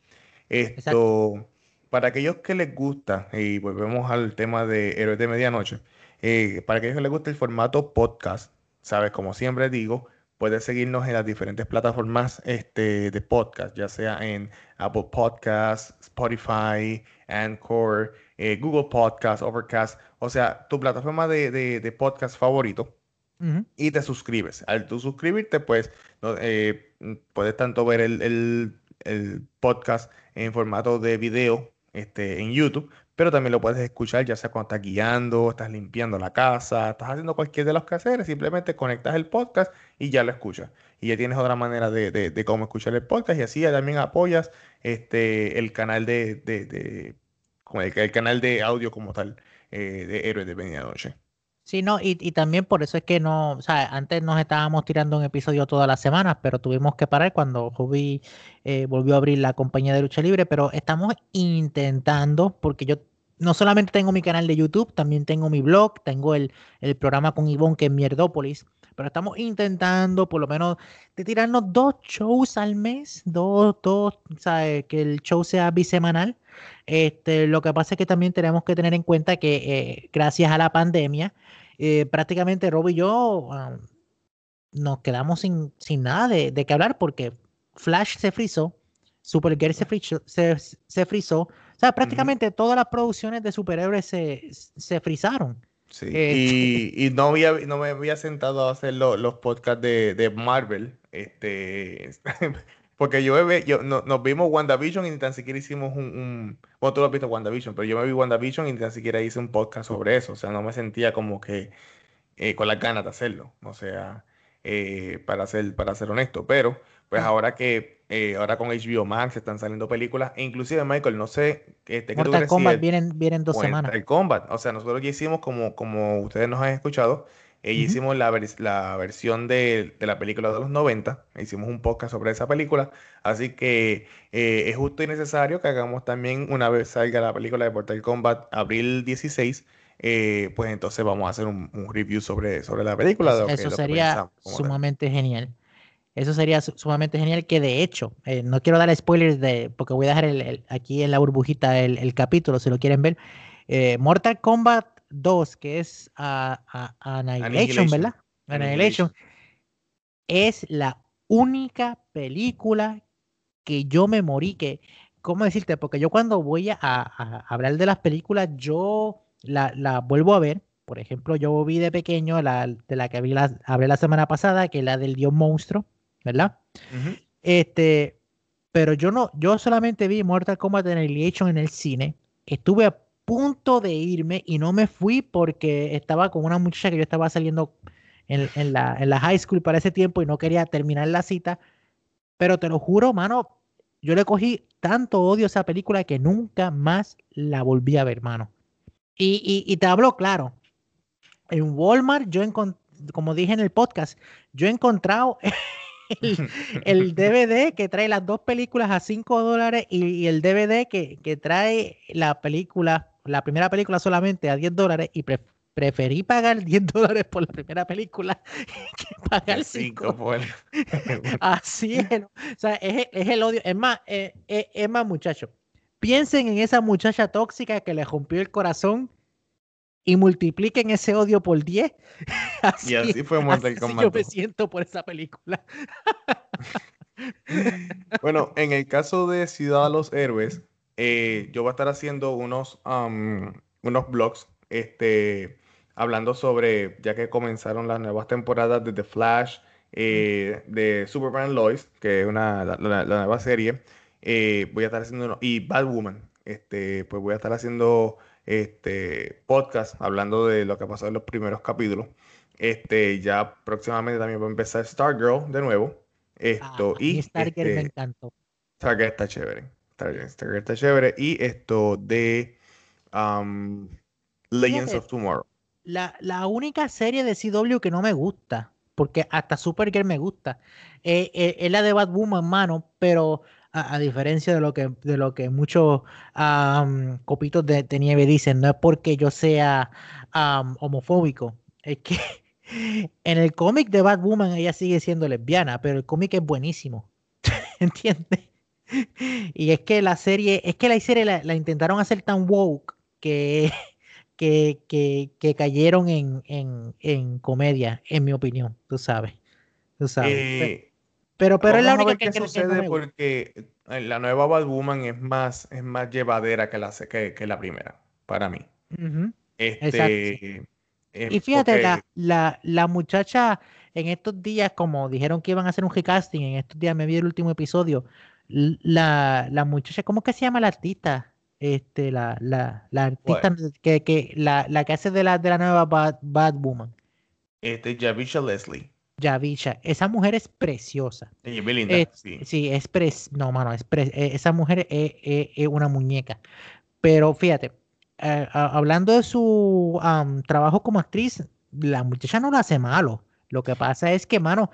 Esto para aquellos que les gusta, y volvemos al tema de Héroes de Medianoche, eh, para aquellos que les gusta el formato podcast, sabes, como siempre digo, puedes seguirnos en las diferentes plataformas este, de podcast, ya sea en Apple Podcasts, Spotify, Anchor, eh, Google Podcasts, Overcast, o sea, tu plataforma de, podcast favorito. y te suscribes. Al tú suscribirte, pues eh, puedes tanto ver el, podcast en formato de video este, en YouTube, pero también lo puedes escuchar ya sea cuando estás guiando, estás limpiando la casa, estás haciendo cualquier de los quehaceres, simplemente conectas el podcast y ya lo escuchas. Y ya tienes otra manera de, cómo escuchar el podcast y así también apoyas este, el canal de, de, el, canal de audio como tal eh, de Héroes de Medianoche. Sí, no, y, y, también por eso es que no, o sea, antes nos estábamos tirando un episodio todas las semanas, pero tuvimos que parar cuando Hobby eh, volvió a abrir la compañía de lucha libre, pero estamos intentando, porque yo no solamente tengo mi canal de YouTube, también tengo mi blog, tengo el, el programa con Ivonne que es Mierdópolis, pero estamos intentando por lo menos de tirarnos dos shows al mes, dos, dos, sea, que el show sea bisemanal. Este, lo que pasa es que también tenemos que tener en cuenta que eh, gracias a la pandemia, eh, prácticamente Rob y yo ah, nos quedamos sin, sin nada de, de, qué hablar porque Flash se frizó, Supergirl se frizó, se, se frizó. Sea, prácticamente todas las producciones de superhéroes se, se frizaron. Sí. Este y, no, había, no me había sentado a hacer los podcasts de, de, Marvel. Este, porque yo, yo no, nos vimos WandaVision y ni tan siquiera hicimos un, un, Bueno, tú lo has visto WandaVision, pero yo me vi WandaVision y ni tan siquiera hice un podcast sobre eso. O sea, no me sentía como que eh, con las ganas de hacerlo. O sea, eh, para, ser, para ser honesto. Pero, pues ah. ahora que eh, ahora con HBO Max están saliendo películas, e inclusive Michael, no sé, este, Mortal Kombat vienen, vienen dos semanas. El Kombat, o sea, nosotros ya hicimos como, como ustedes nos han escuchado, eh, hicimos la, la versión de, de, la película de los 90, hicimos un podcast sobre esa película, así que eh, es justo y necesario que hagamos también una vez salga la película de Mortal Kombat abril 16, pues entonces vamos a hacer un, review sobre, sobre la película. Eso, sería sumamente genial. Eso sería sumamente genial. Que de hecho, eh, no quiero dar spoilers de, porque voy a dejar el, aquí en la burbujita el, capítulo si lo quieren ver. Eh, Mortal Kombat 2, que es Annihilation, ¿verdad? Annihilation. Es la única película que yo me morí. Que, ¿Cómo decirte? Porque yo cuando voy a, hablar de las películas, yo la, la, vuelvo a ver. Por ejemplo, yo vi de pequeño la, de la que vi la, hablé la semana pasada, que es la del Dios Monstruo ¿verdad? Este, pero yo no, yo solamente vi Mortal Kombat Annihilation en el cine. Estuve a punto de irme y no me fui porque estaba con una muchacha que yo estaba saliendo en, la, en la high school para ese tiempo y no quería terminar la cita. Pero te lo juro, mano, yo le cogí tanto odio a esa película que nunca más la volví a ver, mano. Y, y, y te hablo claro. En Walmart, yo como dije en el podcast, yo he encontrado el, DVD que trae las dos películas a 5 dólares y, el DVD que, trae la película, la primera película solamente a 10 dólares y preferí pagar 10 dólares por la primera película que pagar 5 por... Así es, o sea, es, el odio. Es más, eh, eh, es más, muchachos, piensen en esa muchacha tóxica que le rompió el corazón y multipliquen ese odio por 10. y así fue Mortal Kombat. Yo me siento por esa película. bueno, en el caso de Ciudad de los Héroes, eh, yo voy a estar haciendo unos, unos blogs este, hablando sobre, ya que comenzaron las nuevas temporadas de The Flash, eh, de Superman Lois, que es una, la, nueva serie. Eh, voy a estar haciendo, uno, y Batwoman, este, pues voy a estar haciendo este podcast hablando de lo que ha pasado en los primeros capítulos. Este, ya próximamente también va a empezar Stargirl de nuevo. Esto ah, y Stargirl me este, encantó. Stargirl está chévere. Stargirl, está chévere. Y esto de um, Legends of Tomorrow. La, la, única serie de CW que no me gusta, porque hasta Supergirl me gusta, eh, eh, es la de Batwoman, mano, pero a, diferencia de lo que, de lo que muchos copitos de, nieve dicen, no es porque yo sea homofóbico, es que en el cómic de Batwoman ella sigue siendo lesbiana, pero el cómic es buenísimo, ¿entiendes? Y es que la serie, es que la serie la, intentaron hacer tan woke que, que, que, cayeron en, en, en, comedia, en mi opinión, tú sabes. Tú sabes. Eh, pero, pero es la única que, sucede porque eh, la nueva Batwoman es más, es más llevadera que la, que, que la primera, para mí. este, y fíjate, la, la, muchacha en estos días, como dijeron que iban a hacer un recasting, en estos días me vi el último episodio, la, la muchacha, ¿cómo que se llama la artista? Este, la, la, la artista que, que la, la, que hace de la, de la nueva Bad, Bad Woman. Este, Javisha Leslie. Yavisha, esa mujer es preciosa. es linda, sí. sí. es pres, no, mano, es e, esa mujer es, una muñeca. Pero fíjate, eh, hablando de su trabajo como actriz, la muchacha no lo hace malo. Lo que pasa es que, mano,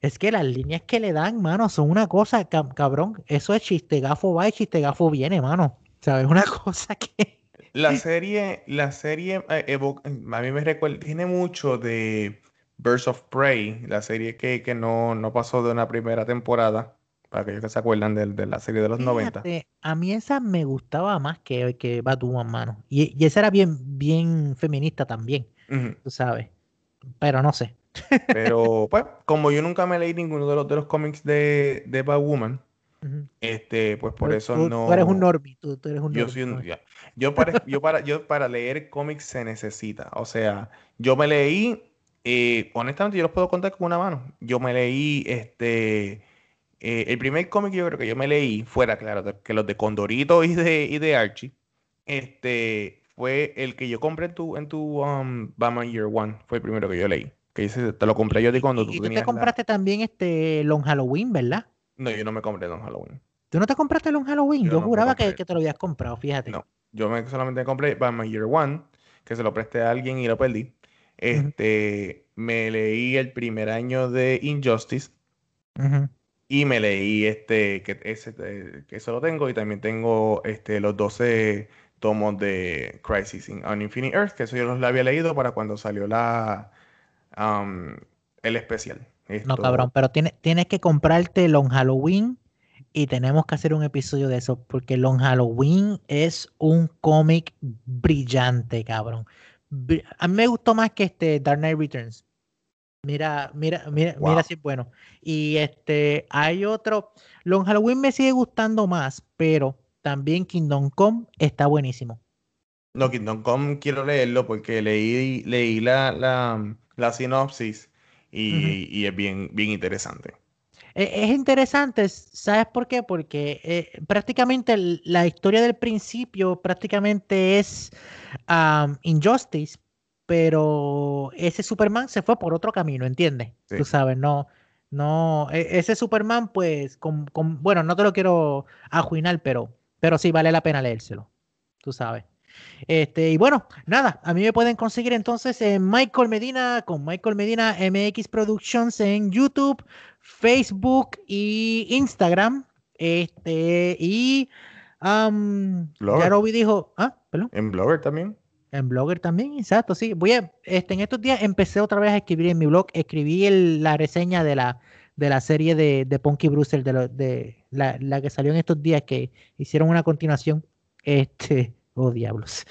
es que las líneas que le dan, mano, son una cosa, cabrón. Eso es chiste gafo va y chiste gafo viene, mano. ¿Sabes? Una cosa que. La serie, la serie, eh, a mí me recuerda, tiene mucho de Birds of Prey, la serie que, que no, no, pasó de una primera temporada, para aquellos que se acuerdan de, de la serie de los 90. A mí esa me gustaba más que, que Batwoman, mano. Y, y esa era bien, bien feminista también, tú sabes. Pero no sé. Pero, pues, como yo nunca me leí ninguno de los, de los cómics de, de Batwoman, este, pues por eso no. Tú eres un normie, tú, eres un yo, yo, para, yo, para, yo para leer cómics se necesita. O sea, yo me leí eh, honestamente, yo los puedo contar con una mano. Yo me leí este. Eh, el primer cómic que yo creo que yo me leí, fuera claro, que los de Condorito y de, y de Archie, este, fue el que yo compré en tu, en tu um, Batman Year One. Fue el primero que yo leí. Que te lo compré yo de cuando tú, y tú te compraste también este Long Halloween, ¿verdad? No, yo no me compré Long Halloween. ¿Tú no te compraste Long Halloween? Yo, juraba que, que, te lo habías comprado, fíjate. No, yo me, solamente compré Batman Year One, que se lo presté a alguien y lo perdí. Este, me leí el primer año de Injustice. Y me leí este, que, ese, eh, que eso lo tengo. Y también tengo este, los 12 tomos de Crisis on Infinite Earth, que eso yo los había leído para cuando salió la el especial. No, cabrón, pero tienes, tienes que comprarte Long Halloween y tenemos que hacer un episodio de eso, porque Long Halloween es un cómic brillante, cabrón a mí me gustó más que este Dark Knight Returns. Mira, mira, mira, mira si es bueno. Y este, hay otro. Long Halloween me sigue gustando más, pero también Kingdom Come está buenísimo. No, Kingdom Come quiero leerlo porque leí, leí la, la, la sinopsis y, es bien, bien interesante. E, es interesante, ¿sabes por qué? Porque eh, prácticamente la historia del principio prácticamente es Injustice, pero ese Superman se fue por otro camino, ¿entiendes? Tú sabes, no, no, e, ese Superman, pues, con, bueno, no te lo quiero ajuinar, pero, pero sí vale la pena leérselo, tú sabes. Este, y bueno, nada, a mí me pueden conseguir entonces en Michael Medina con Michael Medina MX Productions en YouTube, Facebook y Instagram. Este, y um, dijo, ah, perdón. En Blogger también. En Blogger también, exacto, sí. Voy a, este, en estos días empecé otra vez a escribir en mi blog, escribí la reseña de la, de la serie de, de Punky de, de la, la, que salió en estos días, que hicieron una continuación. Este, oh diablos.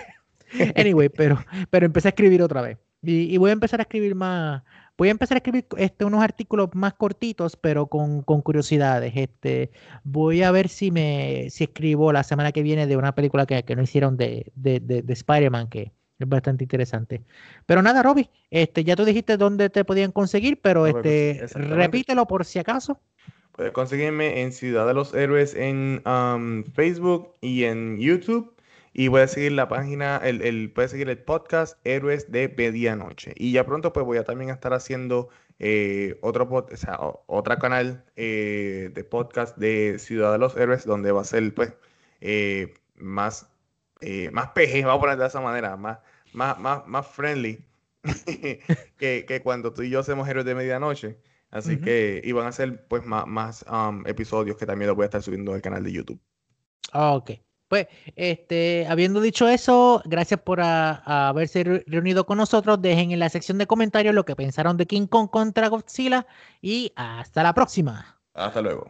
anyway, pero, pero empecé a escribir otra vez. Y, y, voy a empezar a escribir más, Voy a empezar a escribir este, unos artículos más cortitos, pero con, curiosidades. Este, voy a ver si me si escribo la semana que viene de una película que, no hicieron de, de, Spider-Man, que es bastante interesante. Pero nada, Robbie, este, ya tú dijiste dónde te podían conseguir, pero este, repítelo por si acaso. Puedes conseguirme en Ciudad de los Héroes en um, Facebook y en YouTube. Y voy a seguir la página, el, el, puede seguir el podcast Héroes de Medianoche. Y ya pronto pues voy a también estar haciendo eh, otro o sea, otra canal eh, de podcast de Ciudad de los Héroes, donde va a ser pues eh, más, más peje, vamos a poner de esa manera, más, más, más, más friendly que, que, cuando tú y yo hacemos Héroes de Medianoche. Así que iban a ser pues más, más um, episodios que también los voy a estar subiendo al canal de YouTube. Ok. Pues, este, habiendo dicho eso, gracias por haberse reunido con nosotros. Dejen en la sección de comentarios lo que pensaron de King Kong contra Godzilla y hasta la próxima. Hasta luego.